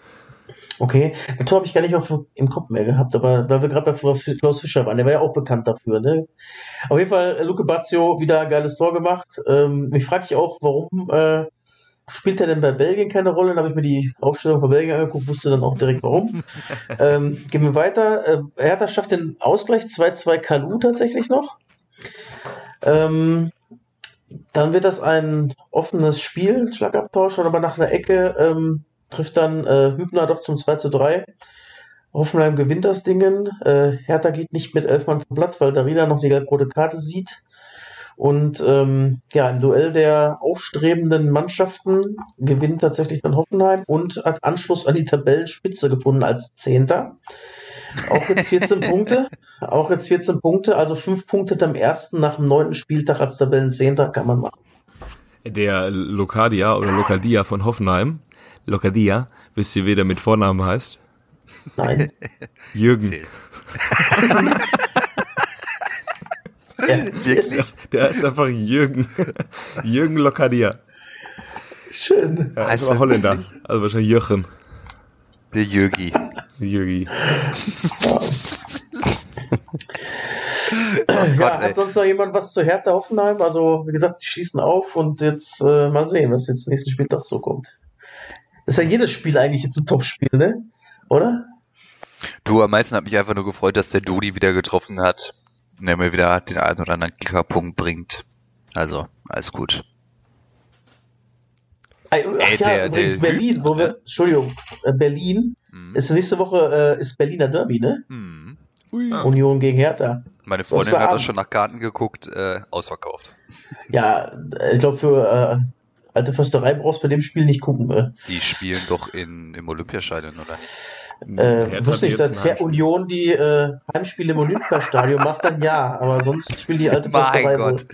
Okay, das Tor habe ich gar nicht auf, im Kopf mehr gehabt, aber weil wir gerade bei Klaus Fischer waren, der war ja auch bekannt dafür. Ne? Auf jeden Fall, äh, Luke Bazio wieder ein geiles Tor gemacht. Ähm, mich frage ich auch, warum äh, spielt er denn bei Belgien keine Rolle? Dann habe ich mir die Aufstellung von Belgien angeguckt, wusste dann auch direkt warum. ähm, gehen wir weiter. Äh, Hertha schafft den Ausgleich 2-2 Kalu tatsächlich noch. Ähm, dann wird das ein offenes Spiel, Schlagabtausch, aber nach einer Ecke ähm, trifft dann äh, Hübner doch zum 2 zu 3. Hoffenheim gewinnt das Dingen. Äh, Hertha geht nicht mit elf Mann vom Platz, weil Darida noch die gelb-rote Karte sieht. Und ähm, ja, im Duell der aufstrebenden Mannschaften gewinnt tatsächlich dann Hoffenheim und hat Anschluss an die Tabellenspitze gefunden als Zehnter. Auch jetzt 14 Punkte. Auch jetzt 14 Punkte, also fünf Punkte am ersten nach dem neunten Spieltag als Tabellenzehnter kann man machen. Der Locadia oder Locadia von Hoffenheim, Locadia, wisst ihr, wer der mit Vornamen heißt? Nein. Jürgen. Ja, Wirklich? Der ist einfach Jürgen. Jürgen Locadia. Schön. Ja, Heißt er Holländer. Also wahrscheinlich Jochen. Der Jürgi. Jürgi. Oh ja, Gott, ey. hat sonst noch jemand was zu Hertha Hoffenheim? Also, wie gesagt, die schließen auf und jetzt äh, mal sehen, was jetzt nächsten Spieltag so kommt. Ist ja jedes Spiel eigentlich jetzt ein Topspiel, ne? Oder? Du, am meisten hat mich einfach nur gefreut, dass der Dodi wieder getroffen hat. Und er mir wieder den einen oder anderen Kickerpunkt bringt. Also, alles gut. Ach Ey, ja, der- übrigens der Berlin, wo wir? Entschuldigung, äh, Berlin Hm. ist nächste Woche äh, ist Berliner Derby, ne? Hm. Union gegen Hertha. Meine Freundin hat das schon nach Karten geguckt, äh, ausverkauft. Ja, äh, ich glaube für äh, alte Försterei brauchst du bei dem Spiel nicht gucken. Äh. Die spielen doch in, im Olympiastadion, oder nicht? Äh, wusste ich, dass Her Union die äh, Heimspiele im Olympiastadion macht, dann ja, aber sonst spielt die alte Mein Mein Gott,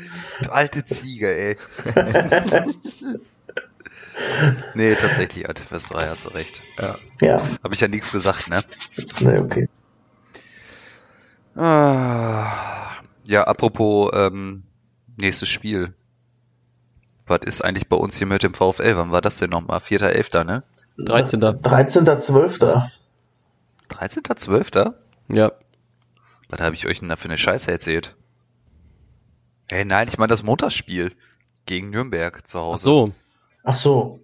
du alte Ziege, ey. nee, tatsächlich, alte Försterei, hast du recht. Ja. ja. Habe ich ja nichts gesagt, ne? Nee, okay. Ah, ja, apropos ähm, nächstes Spiel. Was ist eigentlich bei uns hier mit dem VfL? Wann war das denn nochmal? 4.11., ne? 13. 13.12. 13.12.? Ja. Was habe ich euch denn da für eine Scheiße erzählt? Hey, nein, ich meine das Montagsspiel gegen Nürnberg zu Hause. Ach so. Ach so.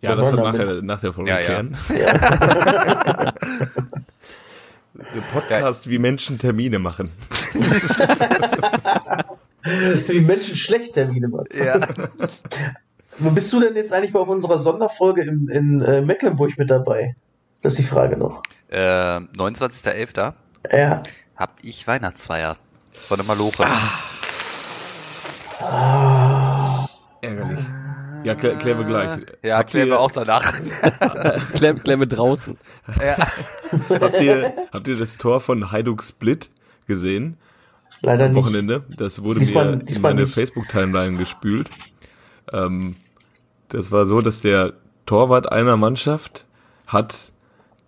Ja, das, das dann nachher, nach der Folge ja, klären. Ja. Podcast, ja. wie Menschen Termine machen. wie Menschen schlecht Termine machen. Ja. Wo bist du denn jetzt eigentlich bei unserer Sonderfolge in, in äh, Mecklenburg mit dabei? Das ist die Frage noch. Äh, 29.11. Ja. Hab ich Weihnachtsfeier von der Maloche. Ah. Ärgerlich. Ja, klär, klären wir gleich. Ja, habt klären ihr, wir auch danach. klären, klären wir draußen. Ja. habt, ihr, habt ihr das Tor von Hajduk Split gesehen? Leider Am Wochenende. Nicht. Das wurde diesmal, mir in meine Facebook-Timeline gespült. Ähm, das war so, dass der Torwart einer Mannschaft hat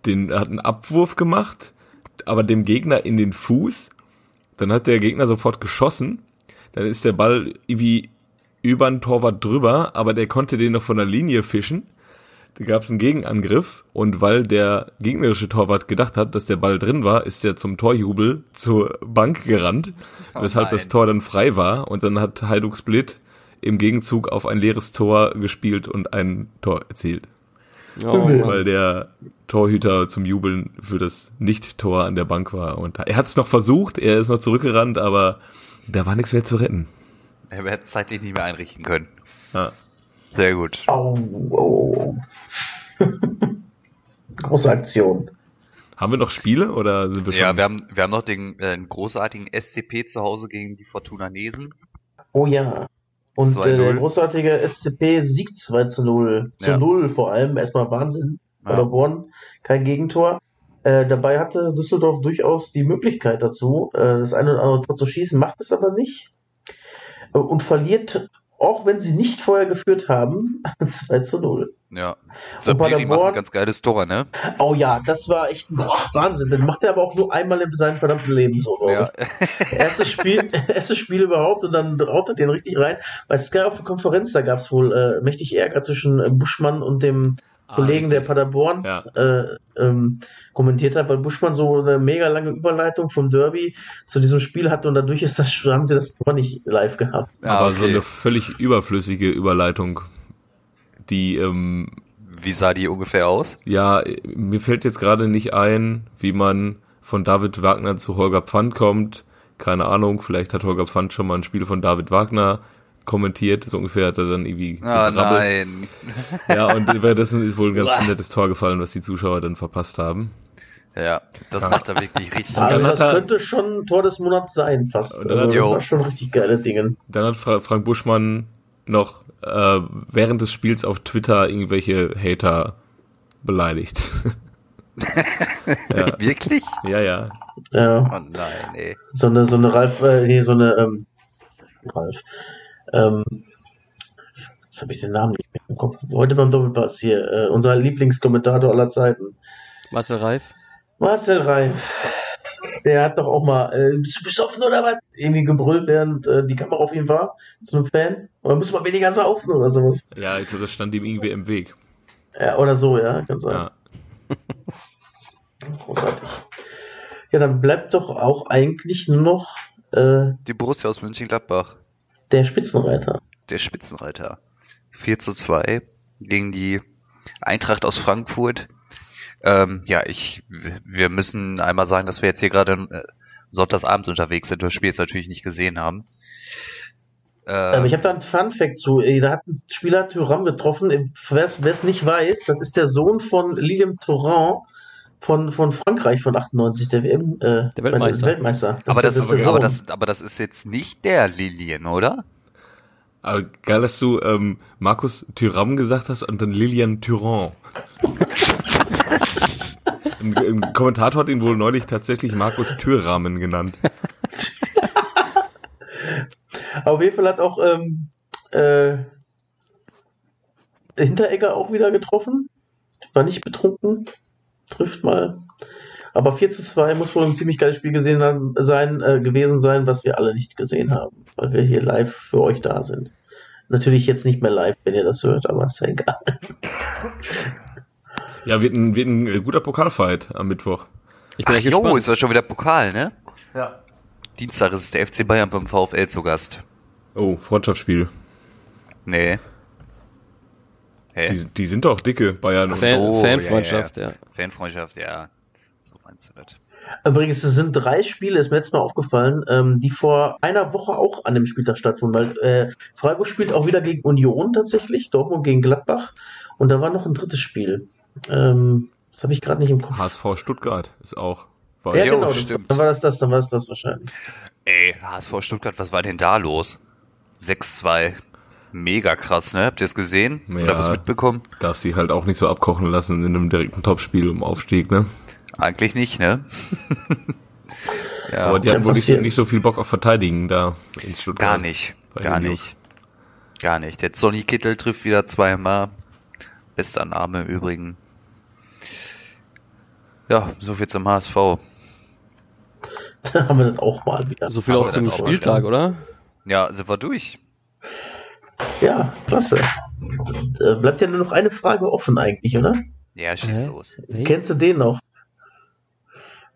den, hat einen Abwurf gemacht, aber dem Gegner in den Fuß. Dann hat der Gegner sofort geschossen. Dann ist der Ball irgendwie über den Torwart drüber, aber der konnte den noch von der Linie fischen. Da gab es einen Gegenangriff und weil der gegnerische Torwart gedacht hat, dass der Ball drin war, ist er zum Torjubel zur Bank gerannt, oh weshalb das Tor dann frei war und dann hat Hajduk Split im Gegenzug auf ein leeres Tor gespielt und ein Tor erzielt. Oh, weil der Torhüter zum Jubeln für das Nicht-Tor an der Bank war. Und er hat es noch versucht, er ist noch zurückgerannt, aber da war nichts mehr zu retten. Er hätte es zeitlich nicht mehr einrichten können. Ja. Sehr gut. Oh, oh. Große Aktion. Haben wir noch Spiele oder sind wir schon? Ja, wir haben, wir haben noch den äh, großartigen SCP zu Hause gegen die Fortuna Nesen. Oh ja. Und äh, der großartige SCP siegt 2 zu 0. Zu ja. 0 vor allem. Erstmal Wahnsinn. Ja. Paderborn, kein Gegentor. Äh, dabei hatte Düsseldorf durchaus die Möglichkeit dazu, äh, das eine oder andere Tor zu schießen, macht es aber nicht. Äh, und verliert, auch wenn sie nicht vorher geführt haben, 2 zu 0. Ja. Sabiri macht ein ganz geiles Tor, ne? Oh ja, das war echt boah, Wahnsinn. Den macht er aber auch nur einmal in seinem verdammten Leben so. Ja. erstes, Spiel, erstes Spiel überhaupt und dann raut er den richtig rein. Bei Sky auf der Konferenz, da gab es wohl äh, mächtig Ärger zwischen äh, Buschmann und dem ah, Kollegen, der Paderborn ja. äh, ähm, kommentiert hat, weil Buschmann so eine mega lange Überleitung vom Derby zu diesem Spiel hatte und dadurch ist das, haben sie das Tor nicht live gehabt. Ja, aber okay. so eine völlig überflüssige Überleitung die ähm, wie sah die ungefähr aus? Ja, mir fällt jetzt gerade nicht ein, wie man von David Wagner zu Holger Pfand kommt. Keine Ahnung, vielleicht hat Holger Pfand schon mal ein Spiel von David Wagner kommentiert. So ungefähr hat er dann irgendwie. Ah, nein. Ja, und währenddessen ist wohl ein ganz nettes Tor gefallen, was die Zuschauer dann verpasst haben. Ja, das ja. macht er wirklich richtig also Das könnte schon ein Tor des Monats sein, fast. Also, das war schon richtig geile Dinge. Dann hat Frank Buschmann noch äh, während des Spiels auf Twitter irgendwelche Hater beleidigt. ja. Wirklich? Ja, ja. Ja. Oh nein, ey. So eine, so eine Ralf, äh, nee, so eine, ähm, Ralf, ähm, jetzt habe ich den Namen nicht mehr im Kopf. Heute beim Doppelpass hier, äh, unser Lieblingskommentator aller Zeiten. Marcel Reif? Marcel Reif der hat doch auch mal, äh, bist du besoffen oder was? Irgendwie gebrüllt, während äh, die Kamera auf ihn war, zu einem Fan. Oder muss man weniger saufen oder sowas? Ja, ich glaube, das stand ihm irgendwie im Weg. Ja, oder so, ja, kann sein. Ja. Großartig. Ja, dann bleibt doch auch eigentlich nur noch äh, die Borussia aus München-Gladbach. Der Spitzenreiter. Der Spitzenreiter. 4 zu 2 gegen die Eintracht aus Frankfurt. Ähm, ja, ich, wir müssen einmal sagen, dass wir jetzt hier gerade äh, sonntagsabends unterwegs sind, das Spiel jetzt natürlich nicht gesehen haben. Ähm, ich habe da einen Fun-Fact zu. Da hat ein Spieler Thuram getroffen. Wer es nicht weiß, das ist der Sohn von Lilian Thuram von, von Frankreich von 98, der WM, äh, der Weltmeister. Weltmeister. Das aber, das, das aber, aber, das, aber das ist jetzt nicht der Lilian, oder? Aber geil, dass du ähm, Markus Thuram gesagt hast und dann Lilian Thuram. ein, ein Kommentator hat ihn wohl neulich tatsächlich Markus Türrahmen genannt. Auf jeden Fall hat auch ähm, äh, Hinteregger auch wieder getroffen. War nicht betrunken. Trifft mal. Aber 4 zu 2 muss wohl ein ziemlich geiles Spiel gesehen haben, sein, äh, gewesen sein, was wir alle nicht gesehen haben, weil wir hier live für euch da sind. Natürlich jetzt nicht mehr live, wenn ihr das hört, aber ist ja egal. Ja, wird ein, wird ein guter Pokalfight am Mittwoch. Ich bin Ach, jo, gespannt. ist ja schon wieder Pokal, ne? Ja. Dienstag ist der FC Bayern beim VfL zu Gast. Oh, Freundschaftsspiel. Nee. Hä? Die, die sind doch dicke Bayern. Fan, so, Fanfreundschaft, ja, ja. ja. Fanfreundschaft, ja. So meinst du das. Übrigens, es sind drei Spiele, ist mir jetzt mal aufgefallen, ähm, die vor einer Woche auch an dem Spieltag stattfinden, weil äh, Freiburg spielt auch wieder gegen Union tatsächlich, Dortmund gegen Gladbach und da war noch ein drittes Spiel. Ähm, das habe ich gerade nicht im Kopf. HSV Stuttgart ist auch. War ja, genau, das, dann war das das, dann war das das wahrscheinlich. Ey, HSV Stuttgart, was war denn da los? 6-2. Mega krass, ne? Habt ihr es gesehen? Ja, Oder was mitbekommen? Darf sie halt auch nicht so abkochen lassen in einem direkten Topspiel um Aufstieg, ne? Eigentlich nicht, ne? ja. Aber die hatten wohl nicht, nicht, so viel Bock auf Verteidigen da in Stuttgart. Gar nicht, gar nicht. Gar nicht. Der Sonny Kittel trifft wieder zweimal. Bester Name im Übrigen. Ja, so viel zum HSV. haben wir das auch mal wieder. So viel auch zum Spieltag, oder? Ja, sind wir durch. Ja, klasse. Äh, bleibt ja nur noch eine Frage offen eigentlich, oder? Ja, schieß los. Hey? Kennst du den noch?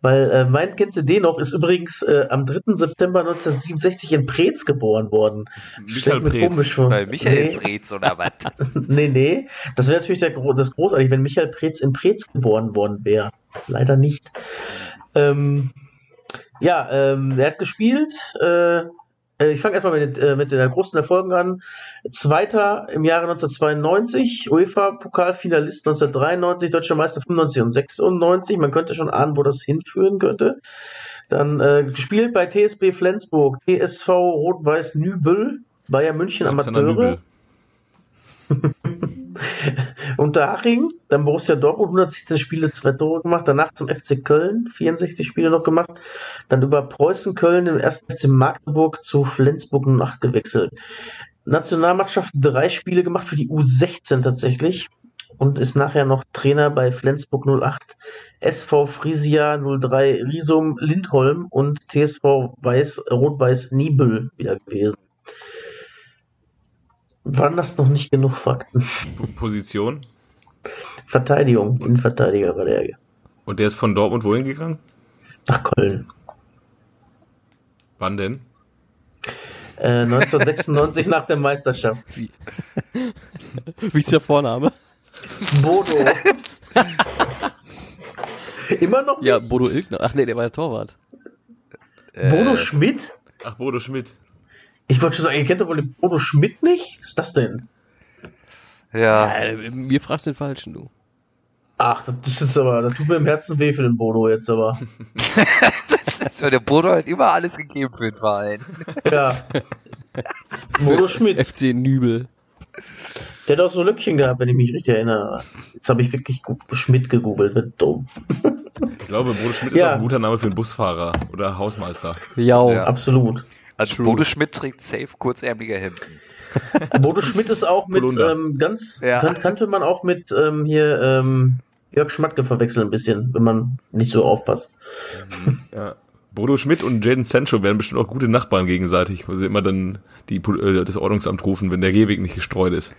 Weil äh, mein kennst du den noch ist übrigens äh, am 3. September 1967 in Preetz geboren worden. Michael Preetz. Bei Michael nee. Preetz oder was? nee, nee. Das wäre natürlich der, das großartig, wenn Michael Preetz in Preetz geboren worden wäre. Leider nicht. Ähm, ja, ähm, er hat gespielt. Äh, ich fange erstmal mit, äh, mit den großen Erfolgen an. Zweiter im Jahre 1992, UEFA-Pokalfinalist 1993, Deutscher Meister 95 und 96. Man könnte schon ahnen, wo das hinführen könnte. Dann äh, gespielt bei TSB Flensburg, TSV Rot-Weiß Nübel, Bayern München Amateure. Unterhaching, dann Borussia Dortmund 116 Spiele, zwei Tore gemacht, danach zum FC Köln 64 Spiele noch gemacht, dann über Preußen Köln im ersten FC Magdeburg zu Flensburg 08 gewechselt. Nationalmannschaft drei Spiele gemacht für die U16 tatsächlich und ist nachher noch Trainer bei Flensburg 08, SV Frisia 03 Risum Lindholm und TSV Weiß, Rot-Weiß Nibel wieder gewesen. Waren das noch nicht genug Fakten? Position? Verteidigung, Innenverteidiger war der. Und der ist von Dortmund wohin gegangen? Nach Köln. Wann denn? Äh, 1996 nach der Meisterschaft. Wie? Wie ist der Vorname? Bodo. Immer noch? Nicht? Ja, Bodo Ilgner. Ach nee, der war der Torwart. Bodo äh, Schmidt? Ach, Bodo Schmidt. Ich wollte schon sagen, ihr kennt doch wohl den Bodo Schmidt nicht? Was ist das denn? Ja. ja mir fragst den Falschen, du. Ach, das ist jetzt aber, das tut mir im Herzen weh für den Bodo jetzt aber. der Bodo hat immer alles gegeben für den Verein. Ja. Bodo Schmidt. FC Nübel. Der hat auch so Lückchen gehabt, wenn ich mich richtig erinnere. Jetzt habe ich wirklich Schmidt gegoogelt, wird dumm. Ich glaube, Bodo Schmidt ja. ist auch ein guter Name für einen Busfahrer oder Hausmeister. Ja, ja. absolut. Also True. Bodo Schmidt trägt safe kurzärmliche Hemden. Bodo Schmidt ist auch mit ähm, ganz, ja. kann, kannte man auch mit ähm, hier ähm, Jörg Schmatke verwechseln ein bisschen, wenn man nicht so aufpasst. Mhm. Ja. Bodo Schmidt und Jaden Sancho werden bestimmt auch gute Nachbarn gegenseitig, wo sie immer dann die, äh, das Ordnungsamt rufen, wenn der Gehweg nicht gestreut ist.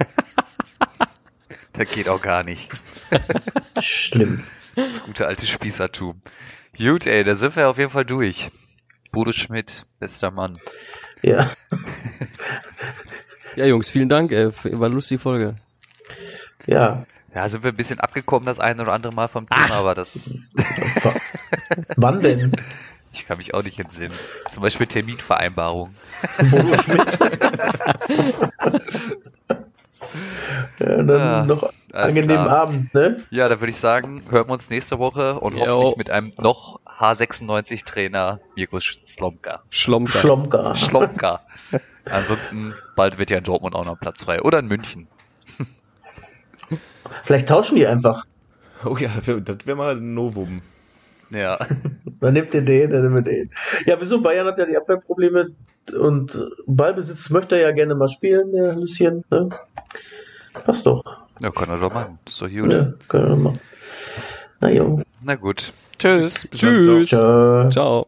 das geht auch gar nicht. Schlimm. Das gute alte Spießertum. Gut, ey, da sind wir auf jeden Fall durch. Bodo Schmidt, bester Mann. Ja. ja, Jungs, vielen Dank. Ey. War lustige Folge. Ja. Ja, sind wir ein bisschen abgekommen das eine oder andere Mal vom Thema, Ach. aber das. Wann denn? Ich kann mich auch nicht entsinnen. Zum Beispiel Terminvereinbarung. Bodo Schmidt. ja, dann ja, noch angenehmen klar. Abend, ne? Ja, dann würde ich sagen, hören wir uns nächste Woche und jo. hoffentlich mit einem noch H96-Trainer Mirko Slomka. Schlomka. Schlomka. Schlomka. Ansonsten, bald wird ja in Dortmund auch noch Platz frei. Oder in München. Vielleicht tauschen die einfach. Oh ja, das wäre wär mal ein Novum. Ja. Dann nimmt ihr den, dann nimmt ihr den. Ja, wieso? Bayern hat ja die Abwehrprobleme und Ballbesitz möchte er ja gerne mal spielen, der Lucien. Ne? Passt doch. Ja, kann er doch machen. Ist doch gut. Ja, kann er doch machen. Na jo. Na gut. Tschüss. Ciao. Tschüss. Ciao. Ciao.